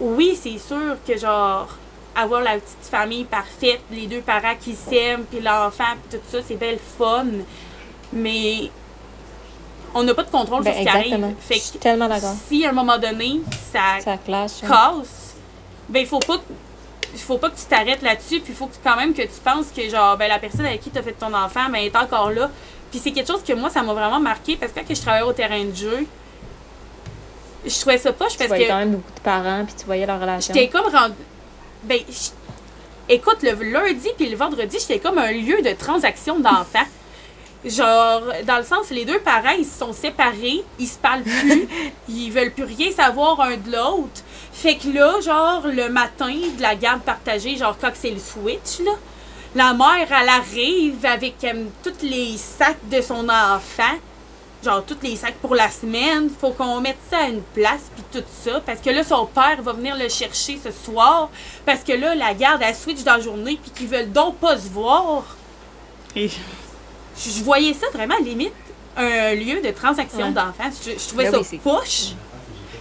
oui, c'est sûr que genre, avoir la petite famille parfaite, les deux parents qui s'aiment, puis l'enfant, puis tout ça, c'est belle fun. Mais on n'a pas de contrôle Ben, sur ce qui arrive. Fait Je suis que tellement d'accord. si à un moment donné, ça, Ça clash. hein. casse, ben il faut pas que faut pas que tu t'arrêtes là-dessus, puis il faut que, quand même que tu penses que genre ben la personne avec qui tu as fait ton enfant ben, est encore là. Puis c'est quelque chose que moi ça m'a vraiment marqué parce que quand je travaillais au terrain de jeu, je trouvais ça poche Tu parce voyais que quand même beaucoup de parents, puis tu voyais leur relation. j'étais comme rendu ben écoute le lundi puis le vendredi, j'étais comme un lieu de transaction d'enfants. Genre, dans le sens, les deux parents, ils se sont séparés, ils se parlent plus, ils veulent plus rien savoir un de l'autre. Fait que là, genre, le matin de la garde partagée, genre, quand c'est le switch, là, la mère, elle arrive avec euh, tous les sacs de son enfant, genre, tous les sacs pour la semaine. Faut qu'on mette ça à une place, puis tout ça. Parce que là, son père va venir le chercher ce soir. Parce que là, la garde, elle switch dans la journée, puis qu'ils veulent donc pas se voir. Et Je, voyais ça vraiment limite un lieu de transaction Ouais. d'enfants. Je, je trouvais Ben ça poche.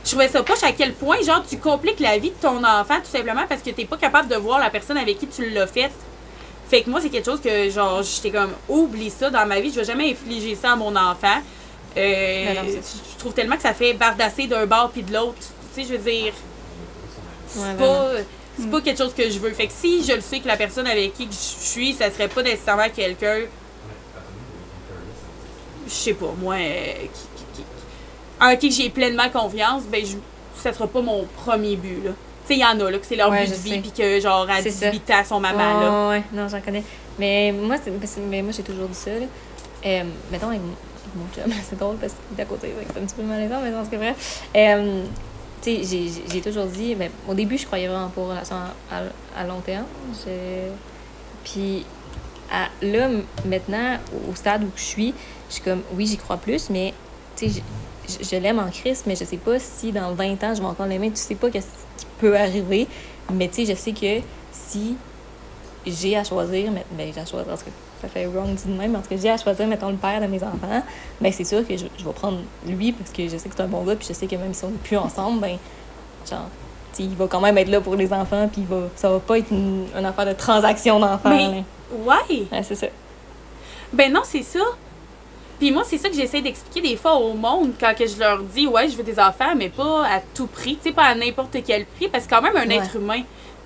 Je trouvais ça poche à quel point, genre, tu compliques la vie de ton enfant tout simplement parce que t'es pas capable de voir la personne avec qui tu l'as fait. Fait que moi, c'est quelque chose que, genre, j'étais comme, oublie ça dans ma vie, je vais jamais infliger ça à mon enfant. Euh, Ben non, je trouve tellement que ça fait bardasser d'un bord puis de l'autre. Tu sais, je veux dire, c'est Ouais, pas, pas quelque chose que je veux. Fait que si je le sais que la personne avec qui je suis, ça serait pas nécessairement quelqu'un je sais pas, moi, euh, qui, qui- qui- en qui j'ai pleinement confiance, ben, je, ça sera pas mon premier but, là. Tu sais, il y en a, là, que c'est leur Ouais, but de vie, puis que, genre, à C'est ça. 18 ans, son maman, là. Ouais, non, j'en connais. Mais moi, mais moi j'ai toujours dit ça. Là. Euh, mettons c'est drôle parce qu'il est à côté, c'est un petit peu malaisant, mais dans ce. Euh, tu sais, j'ai, toujours dit, ben, au début, je croyais vraiment pas aux relations à, long terme. Puis à- là, maintenant, au, stade où je suis, je suis comme, oui, j'y crois plus, mais tu sais, je, l'aime en Christ, mais je sais pas si dans 20 ans, je vais encore l'aimer. Tu sais pas qu'est-ce qui peut arriver, mais tu sais, je sais que si j'ai à choisir, mais ben, j'ai à choisir, en tout cas, ça fait wrong dit de même, mais en tout cas, j'ai à choisir, mettons, le père de mes enfants, ben c'est sûr que je, je vais prendre lui parce que je sais que c'est un bon gars, puis je sais que même si on n'est plus ensemble, ben, genre, il va quand même être là pour les enfants, puis va, ça va pas être une, une affaire de transaction d'enfants. Mais-. Ouais! Ouais, c'est ça. Ben non, c'est ça. Puis moi, c'est ça que j'essaie d'expliquer des fois au monde quand que je leur dis, ouais, je veux des enfants, mais pas à tout prix, tu sais, pas à n'importe quel prix, parce que quand même, un Ouais. être humain,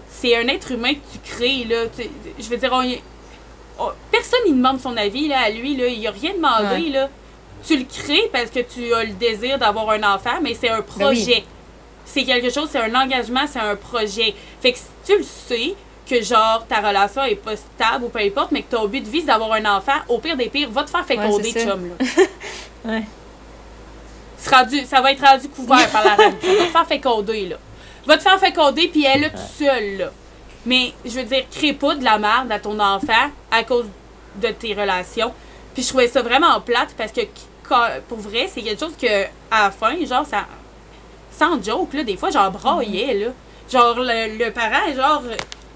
c'est un être humain que tu crées, là. Tu- je veux dire, on, oh, personne ne demande son avis là, à lui. Là. Il a rien demandé. Ouais. Là. Tu le crées parce que tu as le désir d'avoir un enfant, mais c'est un Ben oui. projet. C'est quelque chose, c'est un engagement, c'est un projet. Fait que si tu le sais, que genre ta relation est pas stable ou peu importe, mais que ton but de vie c'est d'avoir un enfant, au pire des pires, va te faire féconder, ça. chum. Là. Ouais. Rendu- ça va être rendu couvert par la reine. Va te faire féconder, là. Va te faire féconder, puis elle est là toute seule, là. Mais, je veux dire, crée pas de la merde à ton enfant à cause de tes relations. Puis je trouvais ça vraiment plate parce que, pour vrai, c'est quelque chose que, à la fin, genre, ça. Sans joke, là, des fois, j'en braillais, là. Genre, le, le parent, genre.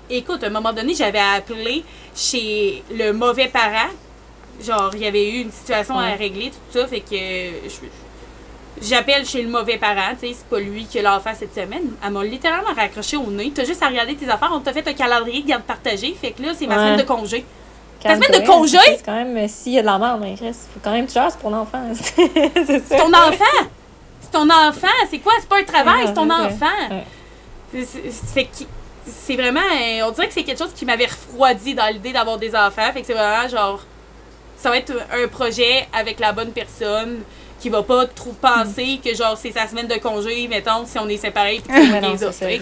Écoute, à un moment donné, j'avais appelé chez le mauvais parent. Genre, il y avait eu une situation à régler, tout ça, fait que. je- J'appelle chez le mauvais parent, tu sais, c'est pas lui qui a l'enfant cette semaine. Elle m'a littéralement raccroché au nez. T'as juste à regarder tes affaires, on t'a fait un calendrier de garde partagée, fait que là, c'est ma Ouais. semaine de congé. Ta semaine de congé? C'est quand même, euh, s'il y a de la merde, mais Chris, faut quand même que tu pour l'enfant. c'est ton enfant! C'est ton enfant! C'est quoi? C'est pas un travail, c'est ton enfant! Fait que c'est vraiment. euh, On dirait que c'est quelque chose qui m'avait refroidi dans l'idée d'avoir des enfants. Fait que c'est vraiment genre. Ça va être un projet avec la bonne personne qui va pas trop penser que genre c'est sa semaine de congé, mettons, si on est séparés. puis les c'est.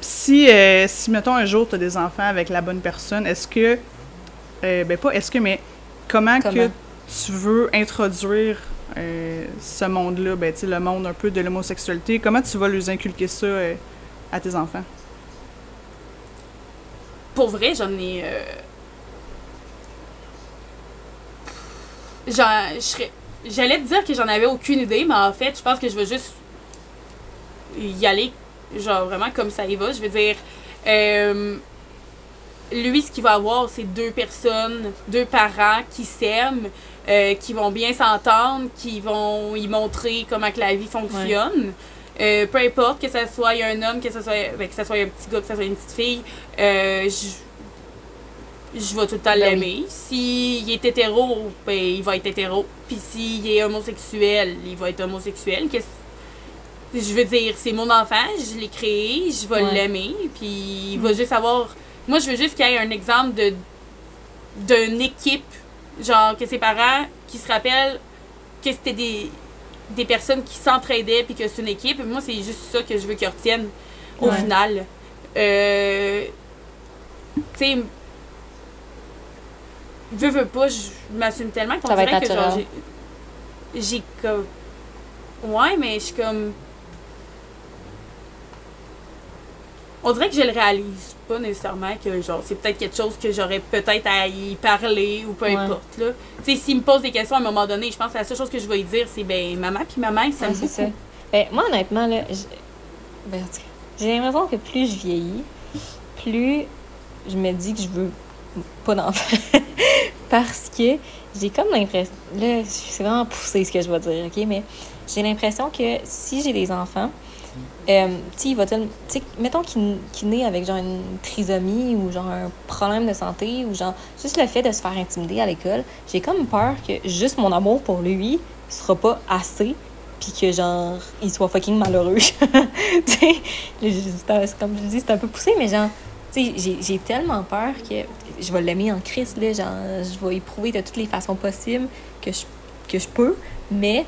Si, euh, si, mettons, un jour, tu as des enfants avec la bonne personne, est-ce que. euh, ben, pas est-ce que, mais comment, que tu veux introduire euh, ce monde-là, ben, tu sais, le monde un peu de l'homosexualité, comment tu vas leur inculquer ça euh, à tes enfants? Pour vrai, j'en ai. euh, j'en- je serais- J'allais te dire que j'en avais aucune idée, mais en fait, je pense que je vais juste y aller, genre vraiment comme ça y va. Je veux dire, euh, lui, ce qu'il va avoir, c'est deux personnes, deux parents qui s'aiment, euh, qui vont bien s'entendre, qui vont y montrer comment que la vie fonctionne. Euh, peu importe que ça soit un homme, que ça soit, ben, que ça soit un petit gars, que ça soit une petite fille, euh, je, je vais tout le temps Ben l'aimer. S'il est hétéro, ben, il va être hétéro. Puis s'il est homosexuel, il va être homosexuel. Qu'est-ce- Je veux dire, c'est mon enfant, je l'ai créé, je vais Ouais. l'aimer, puis il va juste avoir... Moi, je veux juste qu'il y ait un exemple de d'une équipe, genre que ses parents qui se rappellent que c'était des, des personnes qui s'entraidaient puis que c'est une équipe. Moi, c'est juste ça que je veux qu'ils retiennent au Ouais. final. Euh, tu sais, veux, veux pas, je m'assume tellement qu'on Ça dirait être que genre, j'ai- comme. Ouais, mais je suis comme. On dirait que je le réalise pas nécessairement que genre c'est peut-être quelque chose que j'aurais peut-être à y parler ou peu Ouais. importe là. Tu sais s'il me pose des questions à un moment donné, je pense que la seule chose que je vais lui dire c'est ben maman puis maman s'aiment Ouais, c'est ça. Ben, moi, honnêtement, là, ben, j'ai l'impression que plus je vieillis, plus je me dis que je veux pas d'enfant. Parce que j'ai comme l'impression. Là, c'est vraiment poussé ce que je vais dire, OK? Mais j'ai l'impression que si j'ai des enfants, euh, tu sais, il va tel- tu sais, mettons qu'il qu'il naît avec genre une trisomie ou genre un problème de santé ou genre juste le fait de se faire intimider à l'école, j'ai comme peur que juste mon amour pour lui sera pas assez puis que genre il soit fucking malheureux. tu sais, c'est comme je dis, c'est un peu poussé mais genre j'ai- j'ai tellement peur que je vais l'aimer en Christ là, genre je vais éprouver de toutes les façons possibles que je que je peux, mais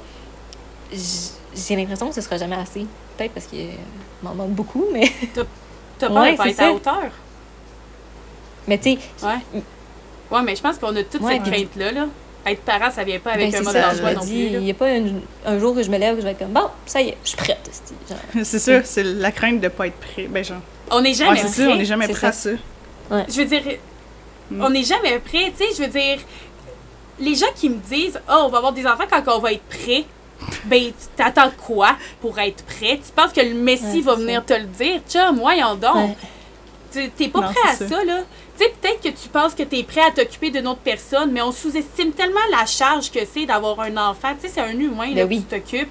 j'ai l'impression que ce sera jamais assez. Peut-être parce que m'en demande beaucoup, mais T'as peur Ouais, de pas être ça. à hauteur. mais tu sais, Ouais. Ouais, mais je pense qu'on a toute Ouais, cette crainte-là. Là. Être parent, ça vient pas avec ben, un mode d'emploi non plus. il n'y a pas un, un jour que je me lève que je vais être comme bon, ça y est, je suis prête. c'est ça, c'est la crainte de pas être prêt. Ben, genre. On n'est Ouais, jamais c'est ça, prêt. on n'est jamais prêt à ça. Je veux dire, Mm. on n'est jamais prêt. Tu sais, je veux dire, les gens qui me disent, oh, on va avoir des enfants quand on va être prêt. Ben, tu t'attends quoi pour être prêt? Tu penses que le Messie Ouais, va venir te le dire? Chum, voyons donc. Ouais. Tu- T'es pas Non, prêt à ça, ça. là. Tu sais, peut-être que tu penses que t'es prêt à t'occuper d'une autre personne, mais on sous-estime tellement la charge que c'est d'avoir un enfant. Tu sais, c'est un humain, là, Ben oui. qui t'occupe.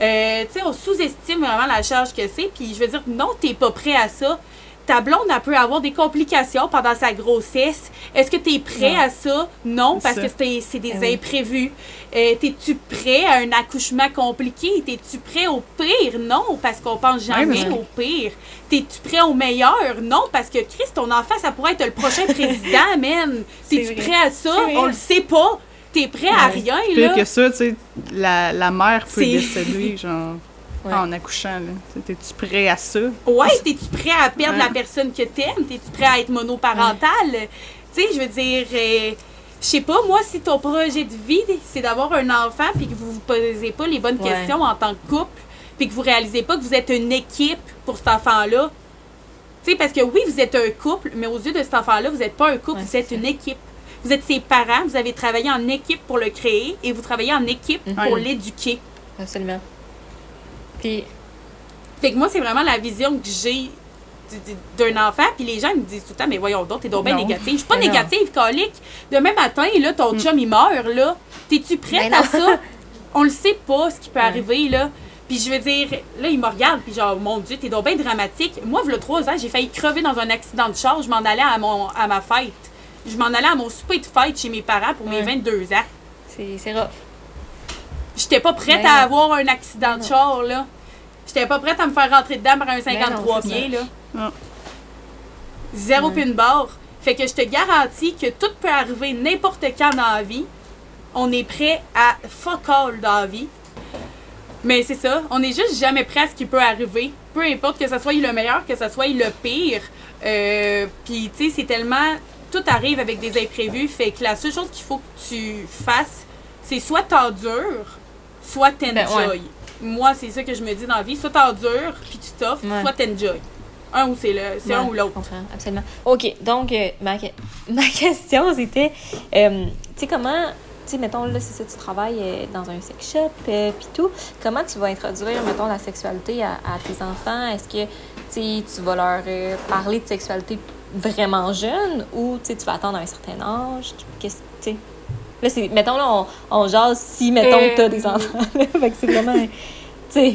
Euh, tu sais, on sous-estime vraiment la charge que c'est. Puis je veux dire, non, t'es pas prêt à ça. ta blonde, elle peut avoir des complications pendant sa grossesse. Est-ce que tu es prêt Non. à ça? Non, parce ça. que c'est des oui. imprévus. Euh, T'es-tu prêt à un accouchement compliqué? T'es-tu prêt au pire? Non, parce qu'on pense jamais mais- au pire. T'es-tu prêt au meilleur? Non, parce que Chris, ton enfant, ça pourrait être le prochain président, man. T'es-tu prêt à ça? On le sait pas. T'es prêt à Ouais. rien, Pire là. que ça, tu sais, la, la mère peut C'est- décéder, genre, Ouais. en accouchant, là. T'es-tu prêt à ça? Ouais, t'es-tu prêt à perdre Ouais. la personne que t'aimes? T'es-tu prêt à être monoparental? Tu sais, je veux dire, euh, je sais pas, moi, si ton projet de vie, c'est d'avoir un enfant puis que vous vous posez pas les bonnes Ouais. questions en tant que couple puis que vous réalisez pas que vous êtes une équipe pour cet enfant-là. Tu sais, parce que oui, vous êtes un couple, mais aux yeux de cet enfant-là, vous n'êtes pas un couple, Ouais, vous êtes une équipe. Vous êtes ses parents, vous avez travaillé en équipe pour le créer et vous travaillez en équipe Mhm. pour l'éduquer. Absolument. Puis, Fait que moi, c'est vraiment la vision que j'ai d'un enfant. Puis les gens me disent tout le temps, mais voyons donc, t'es donc bien négative. Je suis pas Mais non. négative, colique. Demain matin, là, ton Mm. chum, il meurt, là. T'es-tu prête à ça? On le sait pas, ce qui peut Ouais. arriver, là. Puis je veux dire, là, il me regarde, puis genre, mon Dieu, t'es donc bien dramatique. Moi, il y a trois ans, j'ai failli crever dans un accident de char. Je m'en allais à, mon, à ma fête. Je m'en allais à mon souper de fête chez mes parents pour mes Ouais. 22 ans. c'est c'est rough. J'étais pas prête Ben à avoir un accident de char, là. J'étais pas prête à me faire rentrer dedans par un 53 c'est pieds, là. Non. Zéro une barre. Fait que je te garantis que tout peut arriver n'importe quand dans la vie. On est prêt à fuck all dans la vie. Mais c'est ça, on est juste jamais prêt à ce qui peut arriver. Peu importe que ce soit le meilleur, que ce soit le pire. Euh, Puis, tu sais, c'est tellement. Tout arrive avec des imprévus. Fait que la seule chose qu'il faut que tu fasses, c'est soit t'endures, soit t'enjoy. Ben, ouais. Moi, c'est ça que je me dis dans la vie. Soit t'endures, puis tu t'offres, Ouais. soit t'enjoy. Un ou c'est le, c'est un ou l'autre. absolument. OK, donc, euh, ma, que- ma question, c'était, euh, tu sais, comment, tu sais, mettons, là, c'est ça, tu travailles euh, dans un sex shop, euh, puis tout, comment tu vas introduire, mettons, la sexualité à, à tes enfants? Est-ce que, tu sais, tu vas leur euh, parler de sexualité vraiment jeune ou, tu vas attendre un certain âge? Qu'est-ce, tu sais... Là, c'est, mettons, là, on, on jase si, mettons, Euh, t'as des enfants, fait que c'est vraiment, tu sais...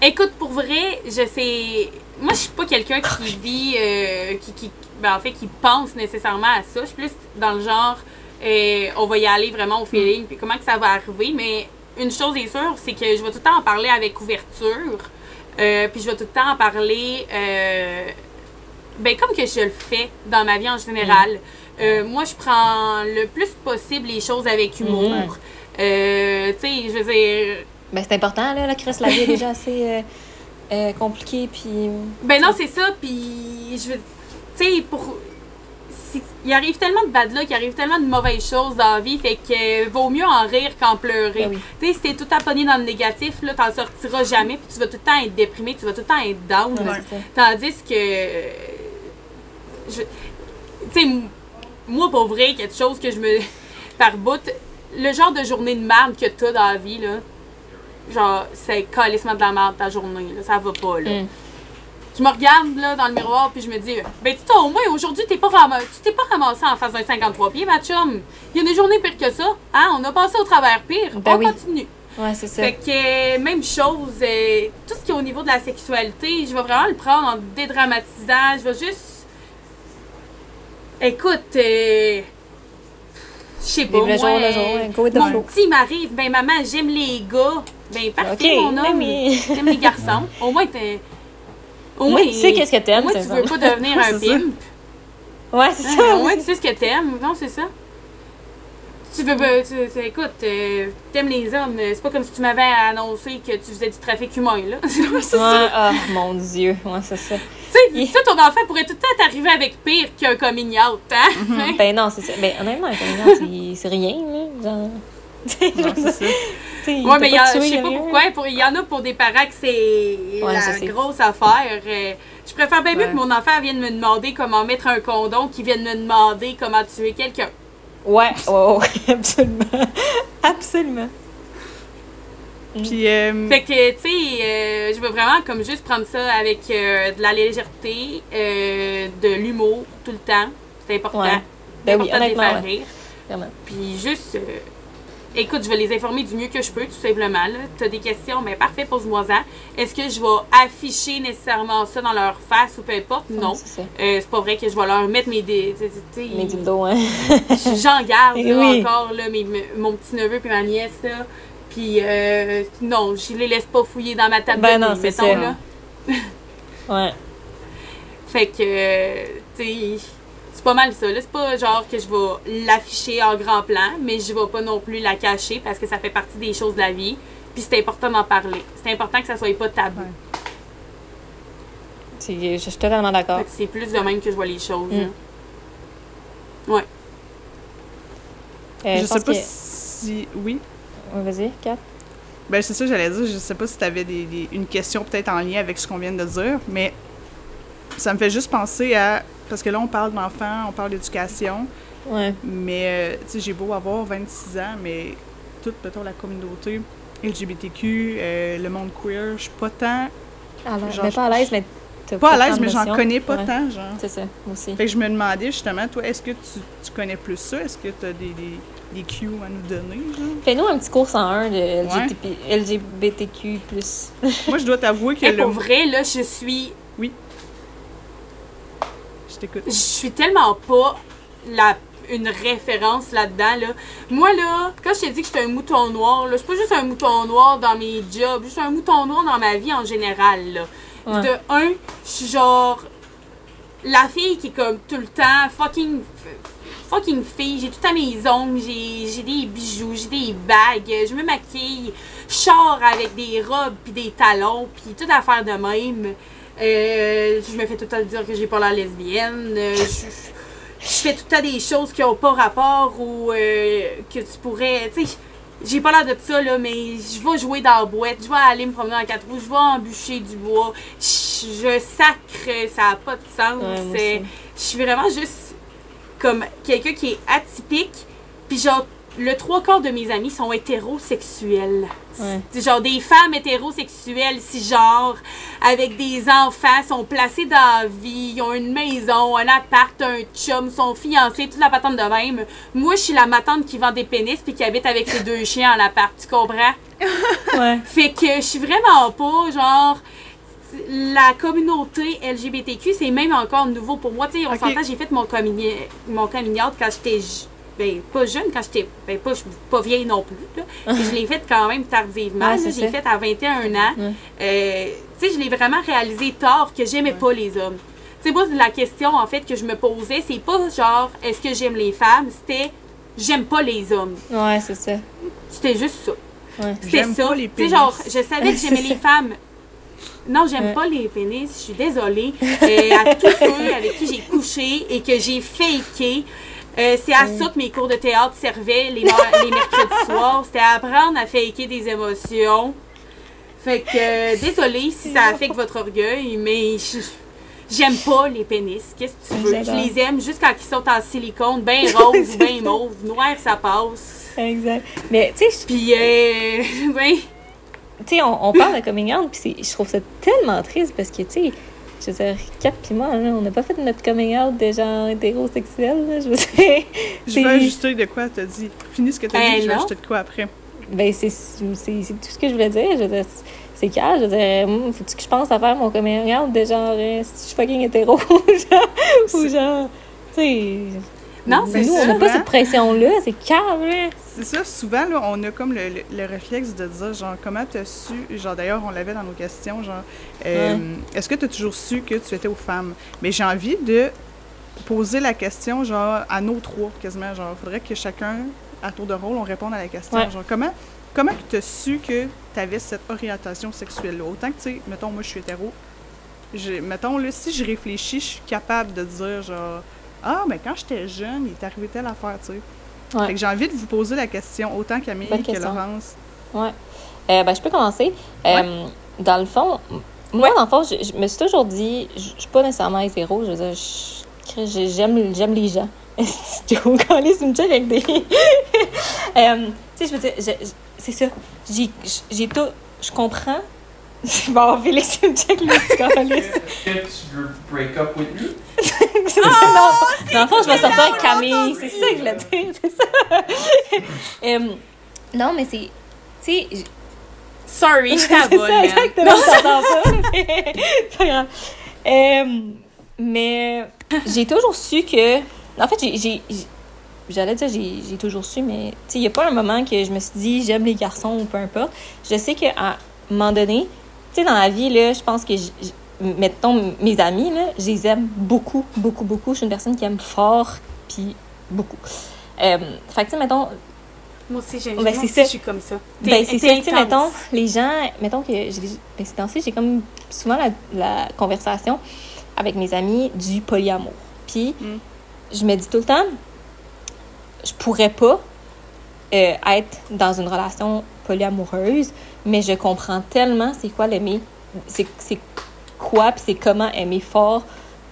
Écoute, pour vrai, je sais. Moi, je suis pas quelqu'un qui vit. euh, qui, qui, ben, en fait, qui pense nécessairement à ça. Je suis plus dans le genre. euh, on va y aller vraiment au feeling, puis comment que ça va arriver. Mais une chose est sûre, c'est que je vais tout le temps en parler avec ouverture. euh, puis je vais tout le temps en parler. Ben, comme que je le fais dans ma vie en général. Euh, moi, je prends le plus possible les choses avec humour. Mhm. Euh, tu sais, je veux dire. Ben, c'est important, là, la Chris, la vie est déjà assez euh, euh, compliquée, puis... Ben non, c'est ça, puis je veux. Tu sais, pour. Il arrive tellement de bad luck, il arrive tellement de mauvaises choses dans la vie, fait que vaut mieux en rire qu'en pleurer. Ben oui. Tu sais, si t'es tout pogné dans le négatif, là, t'en sortiras jamais, puis tu vas tout le temps être déprimé, tu vas tout le temps être down. Ouais. Tandis que. Tu sais, moi, pour vrai, quelque chose que je me. Par bout, le genre de journée de merde que t'as dans la vie, là, genre, c'est calissement de la merde ta journée, là, ça va pas, là. Mm. Je me regarde là, dans le miroir puis je me dis ben tu au moins aujourd'hui t'es pas ram- tu t'es pas ramassé en face d'un 53 pieds ma chum. Il y a des journées pires que ça. Hein, on a passé au travers pire. Ben on oui. continue. Ouais, c'est ça. Fait que euh, même chose euh, tout ce qui est au niveau de la sexualité, je vais vraiment le prendre en dédramatisant, je vais juste Écoute euh, je sais pas moi, jour, le euh, go mon petit m'arrive, ben maman, j'aime les gars. Ben parfait Ok, mon homme. mais- J'aime les garçons. Au moins t'es au moins, tu sais qu'est-ce que t'aimes, c'est tu veux pas devenir un pimp. Ouais, c'est ça. au moins, tu sais ce que t'aimes. Non, c'est ça. Tu veux pas. tu- tu- écoute, euh, t'aimes les hommes. C'est pas comme si tu m'avais annoncé que tu faisais du trafic humain, là. c'est Ouais, ça. ah, mon Dieu. Ouais, c'est ça. Tu sais, ton enfant pourrait tout le temps t'arriver avec pire qu'un coming out, hein? Hein? Ben non, c'est ça. Ben honnêtement, un coming out, c'est- c'est rien, là. Genre. Non, c'est ça. Ouais, mais il y a- je sais pas pourquoi. pour- Il y en a pour des parents que c'est Ouais, la grosse affaire. Euh, je préfère bien mieux que mon enfant vienne me demander comment mettre un condom qu'il vienne me demander comment tuer quelqu'un. Ouais, ouais, ouais, absolument. Absolument. Puis, euh, Fait que, tu sais, euh, je veux vraiment comme juste prendre ça avec euh, de la légèreté, de l'humour tout le temps. C'est important. Ouais. Ben oui, important de les faire rire. Puis juste, écoute, je vais les informer du mieux que je peux, tout simplement. Tu as des questions, mais parfait, pose-moi-en. Est-ce que je vais afficher nécessairement ça dans leur face ou peu importe? Non. c'est pas vrai que je vais leur mettre mes. Dé... tu sais, tu sais, Mais du dos, hein. J'en garde là, oui. encore là, mes- mon petit neveu puis ma nièce là. Puis euh, non, je les laisse pas fouiller dans ma table Ben de non, nuit, c'est mettons, ça. là. Ouais. Fait que tu sais, c'est pas mal ça. Là, c'est pas genre que je vais l'afficher en grand plan, mais je vais pas non plus la cacher parce que ça fait partie des choses de la vie. Puis c'est important d'en parler. C'est important que ça soit pas tabou. Ouais. Je suis totalement d'accord. C'est plus de même que je vois les choses. Mm. Ouais. Euh, je sais pense pas que- si. Oui? Ouais, Vas-y, Kat. Ben, c'est ça, j'allais dire. Je sais pas si tu avais des, des- une question peut-être en lien avec ce qu'on vient de dire, mais ça me fait juste penser à. Parce que là, on parle d'enfants, on parle d'éducation, Ouais. mais, euh, tu sais, j'ai beau avoir 26 ans, mais toute, peut-être la communauté LGBTQ, euh, le monde queer, je suis pas tant. À l'aise. Genre, mais pas à l'aise, mais Pas à l'aise, mais j'en connais pas Ouais. tant, genre. C'est ça, moi aussi. Fait que je me demandais justement, toi, est-ce que tu, tu connais plus ça? Est-ce que tu as des, des, des cues à nous donner? Fais-nous un petit cours 101 de LGTP LGBTQ+. Moi, je dois t'avouer que Mais le... pour vrai, là, je suis Je t'écoute. je suis tellement pas la, une référence là-dedans. Là. Moi, là, quand je t'ai dit que j'étais un mouton noir, là, je suis pas juste un mouton noir dans mes jobs, je suis un mouton noir dans ma vie en général. Là. Ouais. De un, je suis genre la fille qui est comme tout le temps fucking fucking fille, j'ai tout à mes ongles, j'ai j'ai des bijoux, j'ai des bagues, je me maquille, je sors avec des robes puis des talons puis toute affaire de même. Euh, je me fais tout le temps dire que j'ai pas l'air lesbienne. euh, je, je fais tout le temps des choses qui ont pas rapport ou euh, que tu pourrais, tu sais, j'ai pas l'air de ça là, mais je vais jouer dans la boîte, je vais aller me promener en quatre roues, je vais embûcher du bois, je, je sacre, ça a pas de sens. Ouais, je suis vraiment juste comme quelqu'un qui est atypique. Puis genre, le trois quarts de mes amis sont hétérosexuels. Ouais. C'est genre des femmes hétérosexuelles, si genre, avec des enfants, sont placées dans la vie, ils ont une maison, un appart, un chum, sont fiancés, toute la patente de même. Moi, je suis la matante qui vend des pénis puis qui habite avec ses deux chiens en appart, tu comprends? Ouais. Fait que je suis vraiment pas genre la communauté LGBTQ, c'est même encore nouveau pour moi. Tu sais, on Ok. s'entend, j'ai fait mon coming, mon coming out quand j'étais ben pas jeune, quand j'étais ben pas, pas vieille non plus. Là. Et je l'ai fait quand même tardivement. Ouais, là. c'est je l'ai ça. fait à 21 ans. Ouais. Euh, tu sais, je l'ai vraiment réalisé tard que j'aimais pas les hommes. Tu sais, moi, la question en fait que je me posais, c'est pas genre est-ce que j'aime les femmes, c'était j'aime pas les hommes. Ouais, c'est ça. C'était juste ça. Ouais. C'était J'aime ça. pas les Tu sais, genre, je savais que j'aimais les femmes. Non, j'aime Ouais. pas les pénis. Je suis désolée. Euh, à tous ceux avec qui j'ai couché et que j'ai faké. Euh, c'est à ça que mes cours de théâtre servaient les, les mercredis soirs. C'était à apprendre à faker des émotions. Fait que, euh, désolée si ça affecte votre orgueil, mais j'aime pas les pénis. Qu'est-ce que tu veux? Je les aime juste quand ils sont en silicone, bien rose ou bien mauve. Noir, ça passe. Exact. Mais, tu sais, je- Puis, euh. Tu sais, on, on parle de coming out, puis je trouve ça tellement triste parce que, tu sais, je veux dire, Kat pis moi, là, on n'a pas fait notre coming out de gens hétérosexuels, là, je veux dire. Je veux ajuster de quoi t'as dit. Finis ce que t'as Ben dit, je vais non. ajouter de quoi après. Ben, c'est tout ce que je voulais dire. Je veux dire, c'est- clair. Je veux dire, hum, faut-tu que je pense à faire mon coming out de genre, euh, si je suis fucking hétéro, genre, ou genre, tu sais. Non, c'est Nous, on n'a pas Souvent- cette pression-là, c'est calme, là. C'est ça, souvent, là, on a comme le, le- le réflexe de dire, genre, comment t'as su, genre, d'ailleurs, on l'avait dans nos questions, genre, euh, est-ce que t'as toujours su que tu étais aux femmes? Mais j'ai envie de poser la question, genre, à nos trois, quasiment, genre, faudrait que chacun, à tour de rôle, on réponde à la question, Ouais. genre, comment, comment tu as su que t'avais cette orientation sexuelle-là? Autant que, tu sais, mettons, moi, je suis hétéro, j'ai- mettons, là, si je réfléchis, je suis capable de dire, genre, ah, mais quand j'étais jeune, il est arrivé telle affaire, tu sais. Ouais. Fait que j'ai envie de vous poser la question, autant Camille Bonne que question. Laurence. Ouais. Euh, ben, je peux commencer. Euh, dans le fond, moi, dans le fond, je, je me suis toujours dit, je je suis pas nécessairement hétéro, je veux dire, j'aime j'aime les gens. Les me check avec des. Euh, tu sais, je veux dire, c'est ça. J'ai j'ai tout. Je comprends. Bon, Félix, il me check le que tu veux break up with me? non, dans le fond, je vais sortir avec Camille. C'est ça que je voulais dire, c'est ça. Euh, Non, mais c'est. Tu sais, j- Sorry, je c'est t'abonne, ça, man. exactement, je t'entends pas. mais c'est pas grave. Euh, mais j'ai toujours su que. En fait, j'ai- j'ai. j'ai- J'allais dire j'ai j'ai toujours su, mais tu sais, il n'y a pas un moment que je me suis dit j'aime les garçons ou peu importe. Je sais qu'à un moment donné, tu sais, dans la vie, là, je pense que, j- mettons, mes amis, là, je les aime beaucoup, beaucoup, beaucoup. Je suis une personne qui aime fort, puis beaucoup. Euh, fait que, tu sais, mettons, Moi aussi, j'aime Ben, je suis comme ça. T'es- ben, c'est ça, tu sais, mettons, les gens, mettons que j'ai, ben, ces temps-ci, j'ai comme souvent la, la conversation avec mes amis du polyamour. Puis, Mm. je me dis tout le temps, je pourrais pas euh, être dans une relation polyamoureuse, mais je comprends tellement c'est quoi l'aimer, c'est, quoi, puis c'est comment aimer fort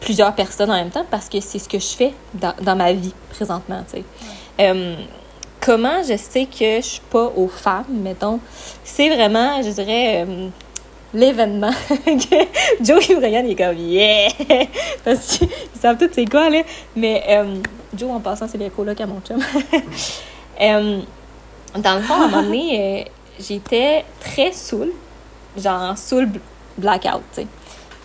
plusieurs personnes en même temps, parce que c'est ce que je fais dans, dans ma vie présentement, tu sais. Euh, comment je sais que je suis pas aux femmes, mettons, c'est vraiment, je dirais, euh, l'événement que Joe et Brian il est comme yeah! Parce qu'ils savent tous c'est quoi là. Mais euh, Joe en passant c'est les colocs à mon chum dans le fond à un moment donné euh, j'étais très saoule genre saoule bl- blackout tu sais.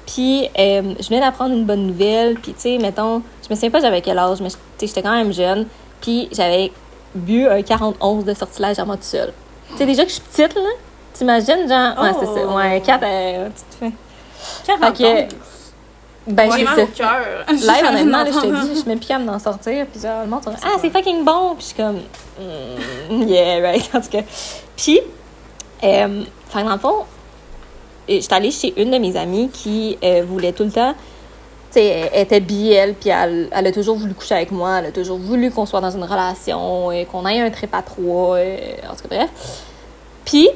Puis euh, je venais d'apprendre une bonne nouvelle puis tu sais mettons je me souviens pas j'avais quel âge mais tu sais, j'étais quand même jeune puis j'avais bu un 41 de sortilège à moi toute seule. Tu sais déjà que je suis petite là t'imagines genre? Ouais c'est ça. Oh. ouais 4 euh, tu te fais 40 Fait que- ans. Ben J'ai ça cœur. Live, honnêtement, là, je te dis, je suis même plus capable d'en sortir. Puis genre, le monde, sont, ah, c'est fucking bon. Puis je suis comme, Mm, yeah, right. En tout cas. Puis, euh, dans le fond, euh, j'étais allée chez une de mes amies qui euh, voulait tout le temps, tu sais, elle était bi, elle, puis elle, elle a toujours voulu coucher avec moi, elle a toujours voulu qu'on soit dans une relation, et qu'on ait un trip à trois, euh, en tout cas, bref. Puis,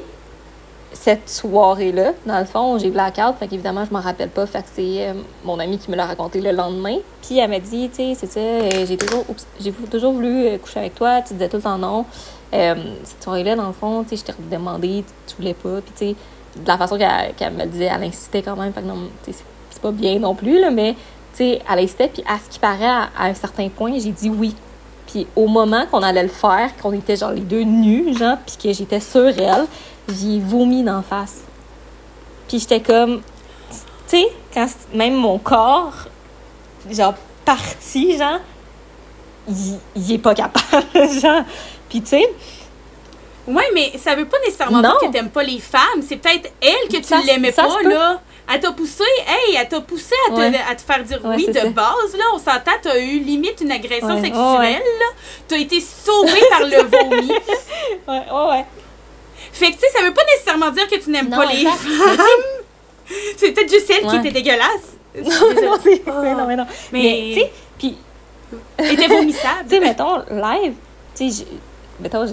cette soirée-là, dans le fond, j'ai blackout, fait qu'évidemment, je m'en rappelle pas, fait que c'est euh, mon amie qui me l'a raconté le lendemain. Puis elle m'a dit, tu sais, c'est ça, euh, j'ai toujours, j'ai toujours voulu euh, coucher avec toi, tu disais tout le temps non. Cette soirée-là, dans le fond, tu sais, je t'ai demandé, tu voulais pas, puis tu sais, de la façon qu'elle qu'elle me le disait, elle incitait quand même, fait que non, c'est- pas bien non plus, là, mais tu sais, elle incitait, puis à ce qui paraît, à, à un certain point, j'ai dit oui. Puis au moment qu'on allait le faire, qu'on était genre les deux nus, genre, puis que j'étais sur elle, j'ai vomi d'en face. Puis j'étais comme, tu sais, quand même mon corps, genre, parti, genre, il, est pas capable, genre. Puis tu sais, Ouais, mais ça veut pas nécessairement Non. dire que t'aimes pas les femmes. C'est peut-être elle que tu l'aimais pas, là. Elle t'a poussé, hey, elle t'a poussé à te, à te faire dire Ouais, oui de ça. base, là. On s'entend, t'as eu limite une agression Ouais. sexuelle, ouais. là. T'as été sauvée par le vomi. ouais, ouais, ouais. Fait que, tu sais, ça veut pas nécessairement dire que tu n'aimes pas les exact. femmes. C'est peut-être juste elle qui était dégueulasse. Suis Non, désolée. non, c'est- Oh. mais non, mais non. Mais- Mais, tu sais, puis était vomissable. Tu sais, mettons, live, tu sais, mettons,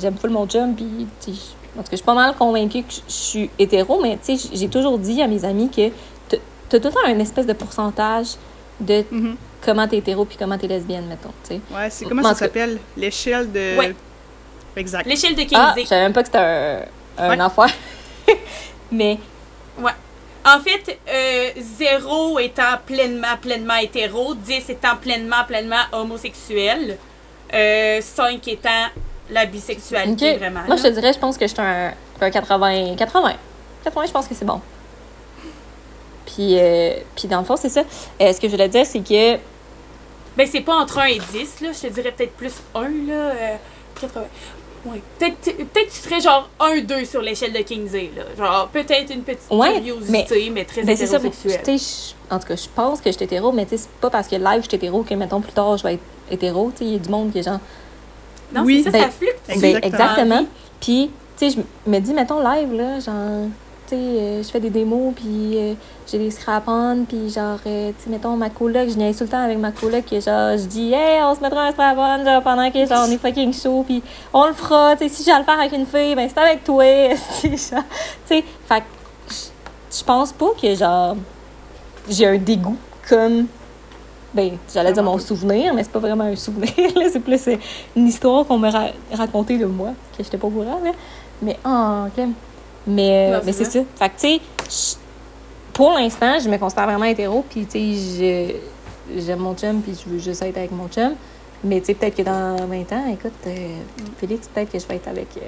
j'aime full mon chum, puis, tu sais, je- en tout cas, je suis pas mal convaincue que je suis hétéro, mais, tu sais, j'ai toujours dit à mes amis que t'as tout le temps un espèce de pourcentage de Mhm. comment t'es hétéro puis comment t'es lesbienne, mettons, tu sais. Ouais, c'est comment En ça s'appelle? L'échelle de. Ouais. Exact. L'échelle de Ah, Kinsey. je savais même pas que c'était un, un Ouais. mais, En fait, euh, 0 étant pleinement, pleinement hétéro, 10 étant pleinement, pleinement homosexuel, euh, 5 étant la bisexualité, ok. vraiment. Moi, là. je te dirais, je pense que je suis un, un 80. 80. 80, je pense que c'est bon. Puis, euh, puis dans le fond, c'est ça. Euh, ce que je voulais dire, c'est que Ben, c'est pas entre 1 et 10, là. Je te dirais peut-être plus 1, là. euh, 80. Ouais. Peut-être peut tu serais genre 1-2 sur l'échelle de Kinsey, là. Genre, peut-être une petite Ouais, curiosité, mais, très Ben, c'est ça. hétérosexuelle. Je- en tout cas, je pense que je suis hétéro, mais tu sais, c'est pas parce que live, je suis hétéro que, mettons, plus tard, je vais être hétéro. Tu sais, il y a du monde qui est genre. Non, Oui. c'est ça, ça Ben, fluctue. Ben, Exactement. exactement. Puis, tu sais, je me dis, mettons, live, là, genre, tu sais, euh, je fais des démos, puis euh, j'ai des scrap-on, puis genre, euh, tu sais, mettons, ma coloc, je niaise tout le temps avec ma coloc, que genre, je dis, hey, on se mettra un genre, pendant que, genre, on est fucking chaud, puis on le fera, tu sais, si j'ai à le faire avec une fille, ben, c'est avec toi, tu sais, fait que je- pense pas que, genre, j'ai un dégoût comme ben, j'allais dire mon souvenir, mais c'est pas vraiment un souvenir, c'est plus une histoire qu'on m'a ra- racontée de moi, que j'étais pas au courant, là. Mais, oh, ok. Mais, euh, Non, mais c'est ça. Fait que, tu sais, pour l'instant, je me considère vraiment hétéro, puis, tu sais, je- j'aime mon chum, puis je veux juste être avec mon chum. Mais tu sais, peut-être que dans 20 ans, écoute, euh, Mm. Félix, peut-être que je vais être avec euh,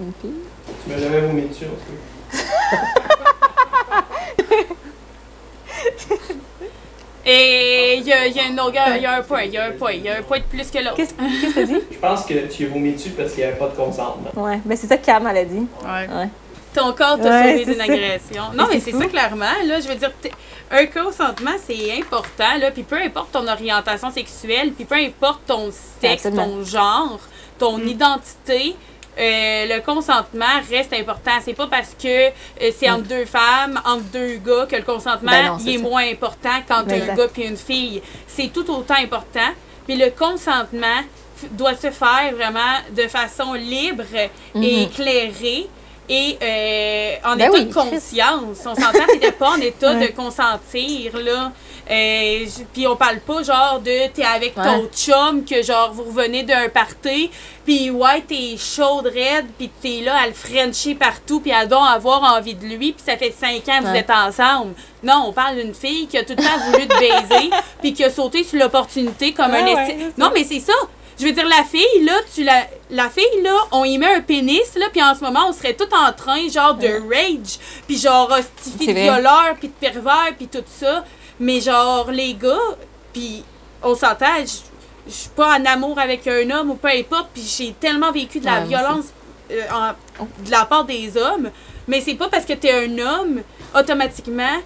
une fille. Tu m'as jamais vomi dessus, en tout cas. Et il y a, il y a une longueur, il y a un point, il y a un point, il y a un point de plus que l'autre. Qu'est-ce qu'est-ce que tu dis? Je pense que tu as vomi dessus parce qu'il n'y avait pas de consentement. Ouais, ben c'est ça que Cam, elle a dit. Ouais. Ouais. Ton corps t'a Ouais, sauvé d'une agression. Non, mais c'est ça clairement. Là, je veux dire, un consentement, c'est important. Là, puis peu importe ton orientation sexuelle, puis peu importe ton sexe, Absolument. ton genre, ton Mm. identité, euh, le consentement reste important. C'est pas parce que euh, c'est entre deux femmes, entre deux gars, que le consentement Mm. Ben non, il c'est est ça. moins important qu'entre un gars et une fille. C'est tout autant important. Puis le consentement doit se faire vraiment de façon libre et Mhm. éclairée et euh, en Ben état oui, de conscience. On s'entend, t'étais pas en état de consentir, là. Euh, puis on parle pas genre de t'es avec ton chum que genre vous revenez d'un party puis ouais t'es chaude raide puis t'es là à le frencher partout puis à donc avoir envie de lui puis ça fait cinq ans que vous êtes ensemble. Non on parle d'une fille qui a tout le temps voulu te baiser puis qui a sauté sur l'opportunité comme Ouais, un esti- non mais c'est ça je veux dire la fille là tu la la fille là on y met un pénis là puis en ce moment on serait tout en train genre de rage puis genre hostifie C'est de violeur puis de pervers puis tout ça. Mais genre les gars puis on s'entend je suis pas en amour avec un homme ou peu importe puis j'ai tellement vécu de la Ouais, violence euh, en- de la part des hommes. Mais c'est pas parce que t'es un homme automatiquement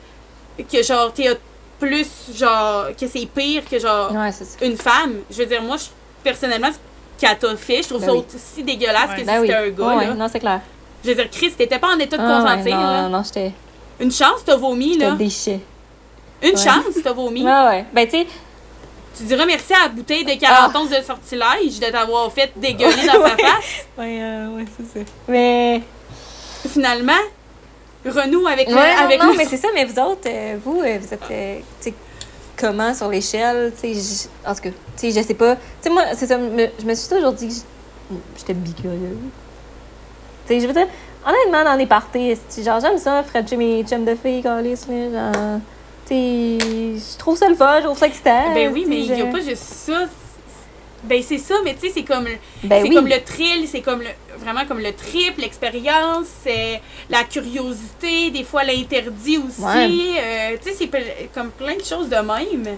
que genre t'es plus genre que c'est pire que genre Ouais, une femme. Je veux dire, moi, je- personnellement, ce qu'elle t'a fait, je trouve Ben ça oui. aussi dégueulasse Ouais. que si Ben oui. c'était un gars. Ouais, là. ouais, non, c'est clair. Je veux dire, Chris, t'étais pas en état de Ah, ouais, consentir. non, là. non, non, j'étais Une chance, t'as vomi, là. déchets. Une Ouais. chance, t'as vomi. Ouais, ouais. Ben, tu sais, Tu diras merci à la bouteille de 40 Ah. de sortilège de t'avoir fait dégueuler dans sa Ouais. face. ouais, euh, ouais, c'est ça. Mais. Finalement, renoue avec le. Ouais, non, avec non, le- mais c'est ça, mais vous autres, euh, vous, euh, vous êtes, euh, comment sur l'échelle, tu sais, en tout cas, tu sais, je sais pas. Tu sais, moi, c'est ça, me- je me suis toujours dit que j'étais bicurieuse. Tu sais, je veux dire, honnêtement, dans les parties, genre, j'aime ça, Frencher mes chums de filles, là, genre, tu sais, je trouve ça le fun, je trouve ça excitant. Ben oui, mais il n'y a pas juste ça. Ben c'est ça, mais tu sais, c'est comme, Ben c'est oui. comme le thrill, c'est comme le, vraiment comme le trip, l'expérience, c'est la curiosité, des fois l'interdit aussi. Ouais. euh, tu sais, c'est comme plein de choses de même.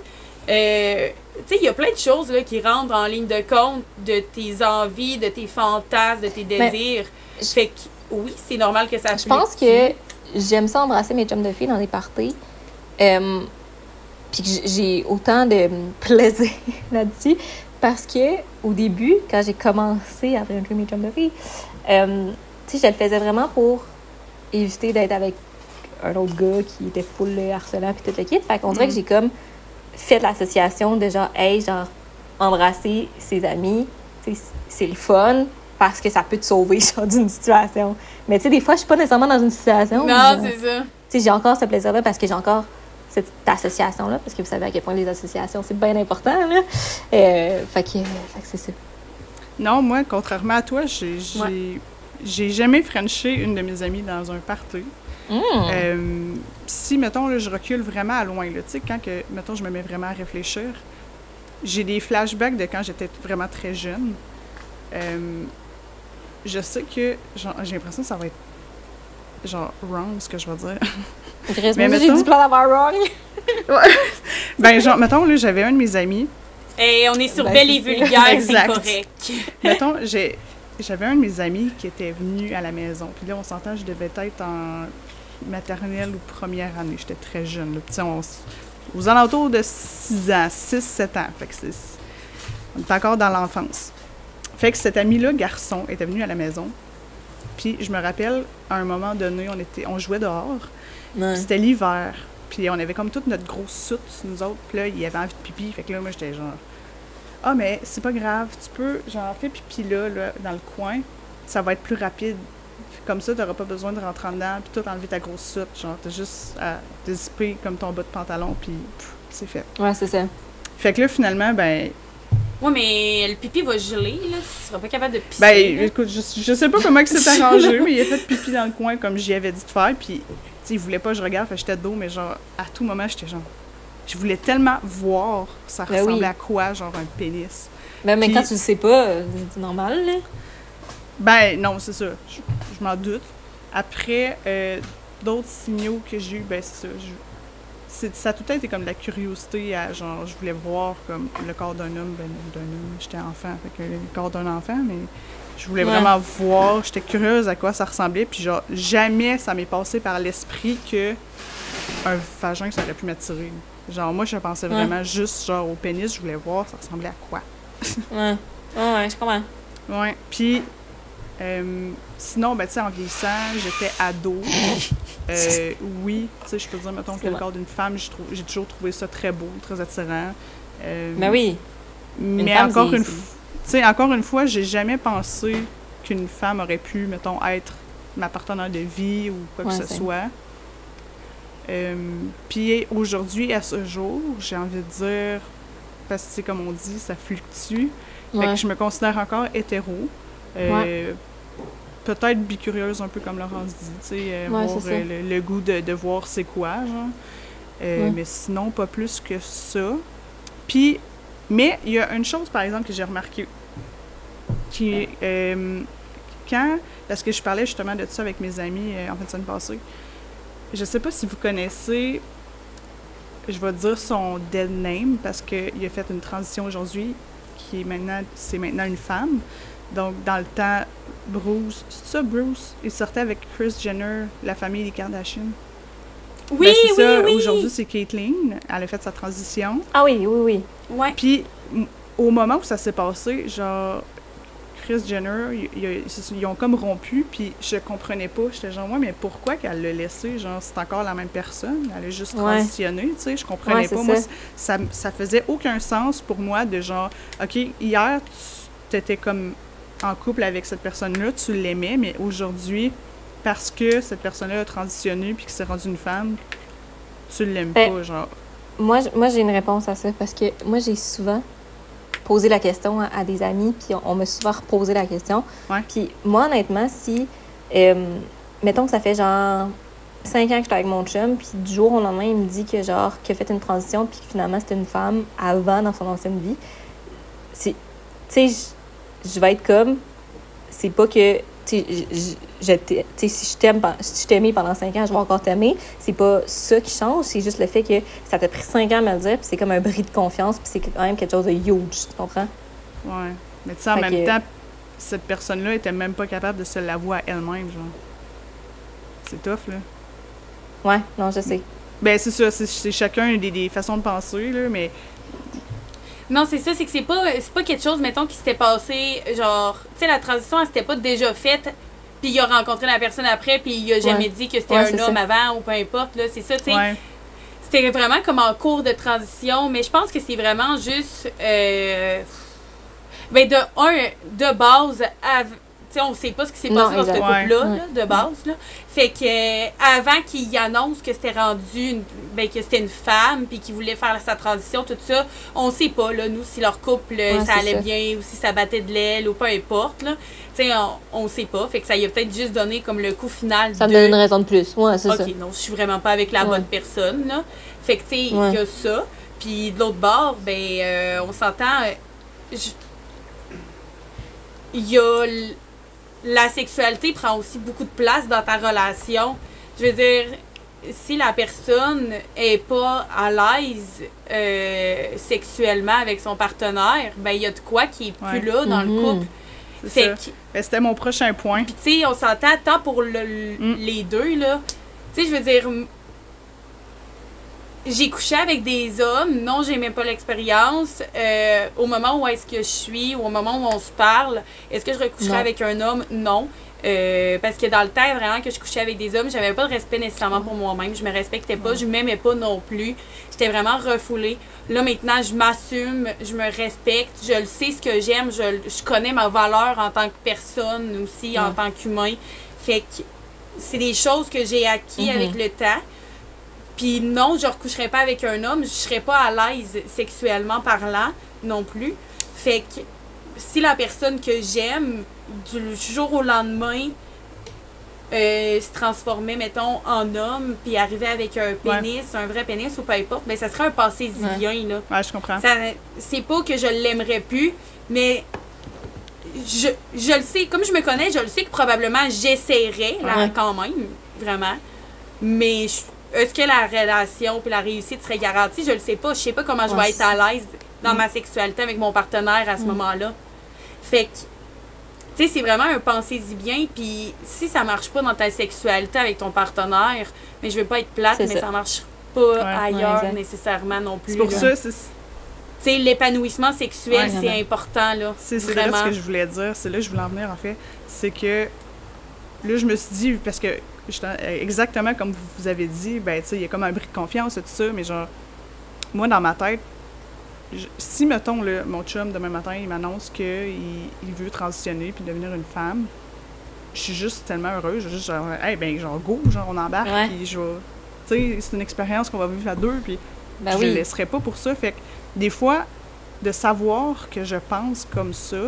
Euh, tu sais, il y a plein de choses là, qui rentrent en ligne de compte de tes envies, de tes fantasmes, de tes Ben, désirs. je- Fait que oui, c'est normal que ça Je pense que j'aime ça embrasser mes chums de filles dans des parties. Euh, puis que j'ai autant de plaisir là-dessus. Parce que au début, quand j'ai commencé à mes chums de filles, euh, tu sais, je le faisais vraiment pour éviter d'être avec un autre gars qui était full euh, harcelant puis tout le kit. Fait qu'on dirait que j'ai comme fait l'association de genre, hey, genre, embrasser ses amis, c'est le fun parce que ça peut te sauver genre, d'une situation. Mais tu sais, des fois, je suis pas nécessairement dans une situation. où, Non, c'est ça. tu sais, j'ai encore ce plaisir-là parce que j'ai encore cette association-là, parce que vous savez à quel point les associations, c'est bien important, là. Euh, fait que, c'est ça. Non, moi, contrairement à toi, j'ai Ouais. jamais frenché une de mes amies dans un party. Mm. Euh, si, mettons, là, je recule vraiment à loin, là, tu sais, quand que, mettons, je me mets vraiment à réfléchir, j'ai des flashbacks de quand j'étais vraiment très jeune. Euh, je sais que, j'ai l'impression que ça va être, genre, wrong, ce que je vais dire. Mais moi, j'ai mettons- du plan d'avoir wrong. ben, genre, mettons, là, j'avais un de mes amis, Et on est sur Ben, Belle et. Vulgaire, c'est Exact. correct. mettons, j'ai... J'avais un de mes amis qui était venu à la maison. Puis là, on s'entend, je devais être en maternelle ou première année. J'étais très jeune. Là. On aux alentours de 6 ans, 6-7 ans. Fait que c'est... On est encore dans l'enfance. Fait que cet ami-là, garçon, était venu à la maison. Puis je me rappelle, à un moment donné, on, était, on jouait dehors. Puis C'était l'hiver. Puis on avait comme toute notre grosse soute sur nous autres. Puis là, il avait envie de pipi. Fait que là, moi, j'étais genre... Ah, mais c'est pas grave. Tu peux, genre, fais pipi là, là, dans le coin. Ça va être plus rapide. Comme ça, t'auras pas besoin de rentrer en dedans. Puis tout enlever ta grosse soute. Genre, t'as juste à dézipper comme ton bas de pantalon. Puis c'est fait. Ouais, c'est ça. Fait que là, finalement, ben... Ouais, mais le pipi va geler, là. Tu seras pas capable de pisser. Ben, là. écoute, je, je sais pas comment il s'est arrangé, mais il a fait pipi dans le coin comme j'y avais dit de faire. Puis, sais, il voulait pas que je regarde. Fait que j'étais dos, mais genre, à tout moment, j'étais genre... Je voulais tellement voir ça Ben ressemblait oui. à quoi, genre un pénis. Ben, mais Puis- quand tu le sais pas, c'est normal, là. Ben non, c'est ça. Je, je m'en doute. Après, euh, d'autres signaux que j'ai eu, ben c'est ça. je- ça a tout le temps été comme de la curiosité à genre, je voulais voir comme le corps d'un homme, ben d'un homme, j'étais enfant, fait que le corps d'un enfant, mais je voulais Ouais. vraiment voir, j'étais curieuse à quoi ça ressemblait, puis genre, jamais ça m'est passé par l'esprit que un vagin, ça aurait pu m'attirer. Genre, moi, je pensais Ouais. vraiment juste genre au pénis, je voulais voir ça ressemblait à quoi. Ouais. Ouais, ouais, je comprends. Ouais. Puis, euh, sinon, ben, tu sais, en vieillissant, j'étais ado. Euh, oui, tu sais, je peux dire, mettons, que le corps d'une femme, j'ai toujours trouvé ça très beau, très attirant. Euh, Ben oui. Mais femme, encore une fois, tu sais, encore une fois, j'ai jamais pensé qu'une femme aurait pu, mettons, être ma partenaire de vie ou quoi Ouais, que ce soit. Euh, Puis aujourd'hui, à ce jour, j'ai envie de dire, parce que c'est comme on dit, ça fluctue. Fait que je me considère encore hétéro. Euh, Peut-être bicurieuse, un peu comme Laurence dit, tu sais, euh, le, le goût de, de voir c'est quoi, genre. Mais sinon, pas plus que ça. Puis, mais il y a une chose, par exemple, que j'ai remarqué, qui euh, quand, parce que je parlais justement de ça avec mes amis euh, en fin de semaine passée, je sais pas si vous connaissez, je vais dire son dead name, parce qu'il a fait une transition aujourd'hui, qui est maintenant, c'est maintenant une femme. Donc, dans le temps, Bruce, c'est ça, Bruce? Il sortait avec Chris Jenner, la famille des Kardashian. Oui, Ben, oui, ça, oui. Aujourd'hui, c'est Caitlyn. Elle a fait sa transition. Ah oui, oui, oui. Ouais. Puis, m- au moment où ça s'est passé, genre, Chris Jenner, il- il- ils, ont comme rompu, puis je comprenais pas. J'étais genre, ouais, mais pourquoi qu'elle l'a laissé? Genre, c'est encore la même personne. Elle a juste Ouais. transitionné, tu sais. Je comprenais Ouais, pas. Moi, ça. ça, ça faisait aucun sens pour moi de genre, OK, hier, tu étais comme en couple avec cette personne-là, tu l'aimais, mais aujourd'hui, parce que cette personne-là a transitionné puis que c'est rendu une femme, tu l'aimes Ben, pas, genre. Moi, moi j'ai une réponse à ça parce que moi, j'ai souvent posé la question à, à des amis, puis on, on m'a souvent reposé la question. Ouais. Puis moi, honnêtement, si, euh, mettons que ça fait genre 5 ans que j'étais avec mon chum, puis du jour au lendemain, il me dit que genre, qu'il a fait une transition, puis que finalement, c'était une femme avant dans son ancienne vie, c'est, tu sais, je- je vais être comme, c'est pas que, tu sais, je- si je t'aime, si je t'ai aimé pendant 5 ans, je vais encore t'aimer. C'est pas ça qui change, c'est juste le fait que ça t'a pris 5 ans à me le dire, puis c'est comme un bris de confiance, puis c'est quand même quelque chose de huge, tu comprends? Ouais. Mais tu sais, en Fait même que- temps, cette personne-là était même pas capable de se l'avouer à elle-même, genre. C'est tough, là. Ouais, non, je sais. Ben, c'est ça, c'est- c'est chacun des, des façons de penser, là, mais Non, c'est ça, c'est que c'est pas, c'est pas quelque chose, mettons, qui s'était passé, genre, tu sais, la transition, elle s'était pas déjà faite, puis il a rencontré la personne après, puis il a jamais Ouais. dit que c'était Ouais, un homme ça. avant, ou peu importe, là, c'est ça, tu sais. ouais. C'était vraiment comme en cours de transition, mais je pense que c'est vraiment juste. Euh, ben, de un, de base, av- on sait pas ce qui s'est Non, passé dans ce couple-là, là, de base. Là. Fait que, euh, avant qu'il annonce que c'était rendu, une, ben, que c'était une femme, puis qu'il voulait faire sa transition, tout ça, on sait pas, là, nous, si leur couple, euh, Ouais, ça allait ça. bien, ou si ça battait de l'aile, ou peu importe, là. Tu sais, on, on sait pas. Fait que ça y a peut-être juste donné comme le coup final Ça me donne une raison de plus. Ouais, c'est OK, ça. non, je suis vraiment pas avec la Ouais. bonne personne, là. Fait que, tu sais, il Ouais. y a ça. Puis de l'autre bord, ben, euh, on s'entend. euh, Il y a. l- La sexualité prend aussi beaucoup de place dans ta relation. Je veux dire, si la personne est pas à l'aise euh, sexuellement avec son partenaire, ben, il y a de quoi qui est plus là dans le Mhm. couple. Ben, c'était mon prochain point. puis, tu sais, on s'entend tant pour le- Mm. les deux, là. Tu sais, je veux dire, j'ai couché avec des hommes, non, j'aimais pas l'expérience. Euh, au moment où est-ce que je suis, ou au moment où on se parle, est-ce que je recoucherais avec un homme? Non. Euh, parce que dans le temps, vraiment, que je couchais avec des hommes, j'avais pas de respect nécessairement pour moi-même. Je me respectais pas, je m'aimais pas non plus. J'étais vraiment refoulée. Là, maintenant, je m'assume, je me respecte, je le sais ce que j'aime, je, je connais ma valeur en tant que personne aussi, en tant qu'humain. Fait que c'est des choses que j'ai acquis Mhm. avec le temps. Puis non, je recoucherai pas avec un homme, je serais pas à l'aise sexuellement parlant non plus. Fait que si la personne que j'aime, du jour au lendemain, euh, se transformait, mettons, en homme, puis arrivait avec un pénis, un vrai pénis ou peu importe, ben ça serait un passé zilien, là. Ouais, je comprends. C'est pas que je l'aimerais plus, mais je, je le sais, comme je me connais, je le sais que probablement j'essaierais, là, Ouais. quand même, vraiment. Mais je- est-ce que la relation puis la réussite serait garantie? Je le sais pas. Je sais pas comment je vais être à l'aise dans ma sexualité avec mon partenaire à ce Mm. moment-là. Fait que, tu sais, c'est vraiment un pensez-y bien. Puis si ça marche pas dans ta sexualité avec ton partenaire, mais je veux pas être plate, mais ça. ça. marche pas ailleurs Ouais, nécessairement non plus. C'est pour là. ça, c'est Tu sais, l'épanouissement sexuel, Ouais, c'est important, là. c'est là Vraiment. ce que je voulais dire. C'est là que je voulais en venir, en fait. C'est que là, je me suis dit, parce que exactement comme vous avez dit, ben, il y a comme un bris de confiance et tout ça, mais genre, moi, dans ma tête, je- si, mettons, là, mon chum, demain matin, il m'annonce qu'il il veut transitionner puis devenir une femme, je suis juste tellement heureuse. Je suis juste genre, hey, ben, genre, go, genre, on embarque, Ouais. puis je vais. Tu sais, c'est une expérience qu'on va vivre à deux, puis Ben je le oui. laisserai pas pour ça. Fait que des fois, de savoir que je pense comme ça,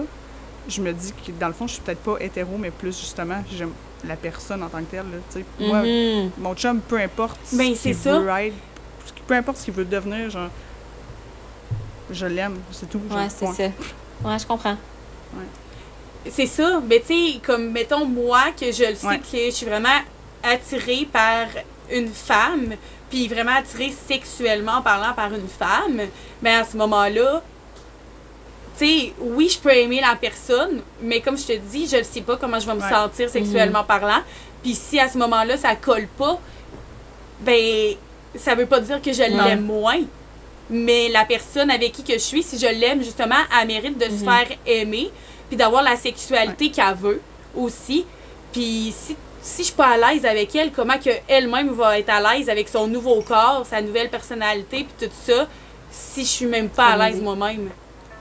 je me dis que dans le fond, je suis peut-être pas hétéro, mais plus justement, j'aime la personne en tant que telle. là. Moi, Mhm. mon chum, peu importe ce Ben, qu'il c'est ça. veut être, peu importe ce qu'il veut devenir, genre, je l'aime, c'est tout. Ouais, c'est ça. Ouais, je comprends. C'est ça. Mais tu sais, comme, mettons, moi, que je le sais Ouais. que je suis vraiment attirée par une femme, puis vraiment attirée sexuellement parlant par une femme, ben à ce moment-là, tu sais, oui, je peux aimer la personne, mais comme je te dis, je ne sais pas comment je vais me Ouais. sentir sexuellement parlant. Puis si à ce moment-là, ça colle pas, ben, ça veut pas dire que je l'aime moins. Mais la personne avec qui que je suis, si je l'aime, justement, elle mérite de se Mhm. faire aimer, puis d'avoir la sexualité qu'elle veut aussi. Puis si, si je suis pas à l'aise avec elle, comment que elle-même va être à l'aise avec son nouveau corps, sa nouvelle personnalité, puis tout ça, si je suis même pas à l'aise moi-même?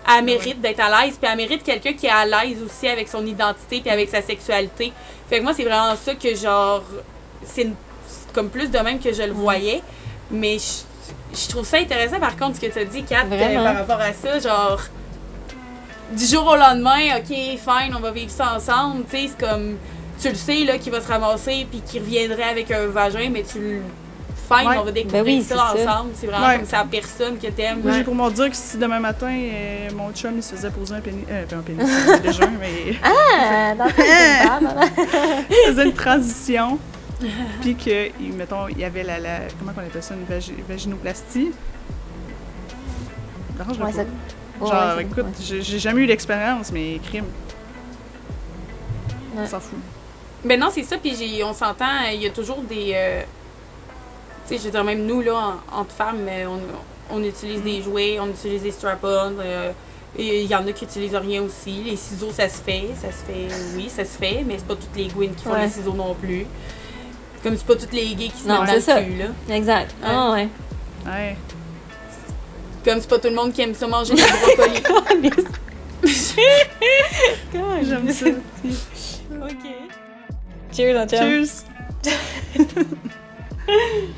Elle mérite d'être à l'aise, puis elle mérite quelqu'un qui est à l'aise aussi avec son identité, puis avec sa sexualité. Fait que moi, c'est vraiment ça que, genre, c'est comme plus de même que je le voyais. Mais je, je trouve ça intéressant, par contre, ce que tu as dit, Kat, euh, par rapport à ça. Genre, du jour au lendemain, OK, fine, on va vivre ça ensemble. Tu sais, c'est comme, tu le sais, là, qu'il va se ramasser, puis qu'il reviendrait avec un vagin, mais tu le. Fine, Ouais. on va découvrir Ben oui, ça ensemble. C'est vraiment Ouais. comme ça, la personne que t'aimes. J'ai pour mon dire que si demain matin, euh, mon chum, il se faisait poser un pénis, euh, pas un pénis, c'est déjà un, mais Ah, dans femme. il faisait une transition, puis que, il- mettons, il y avait la, la comment on appelle ça, une vagi- vaginoplastie. Dérange-le Ouais, pas. ça- Ouais, Genre, ouais, écoute, ouais. j'ai jamais eu l'expérience, mais crime. Ouais. On s'en fout. Ben non, c'est ça, puis j'ai- on s'entend, il y a toujours des. euh, sais, je veux dire, même nous, là, en- entre femmes, on, on utilise des jouets, on utilise des strap-ons. euh, et il y en a qui utilisent rien aussi. Les ciseaux, ça se fait. Ça se fait, oui, ça se fait, mais c'est pas toutes les gouines qui font Ouais. les ciseaux non plus. Comme c'est pas toutes les gays qui se Non, mettent dans c'est ça. le cul, là. Exact. Ah, ouais. Ouais. Comme c'est pas tout le monde qui aime ça manger des brocolis. J'aime ça. Ok. Cheers, on Cheers!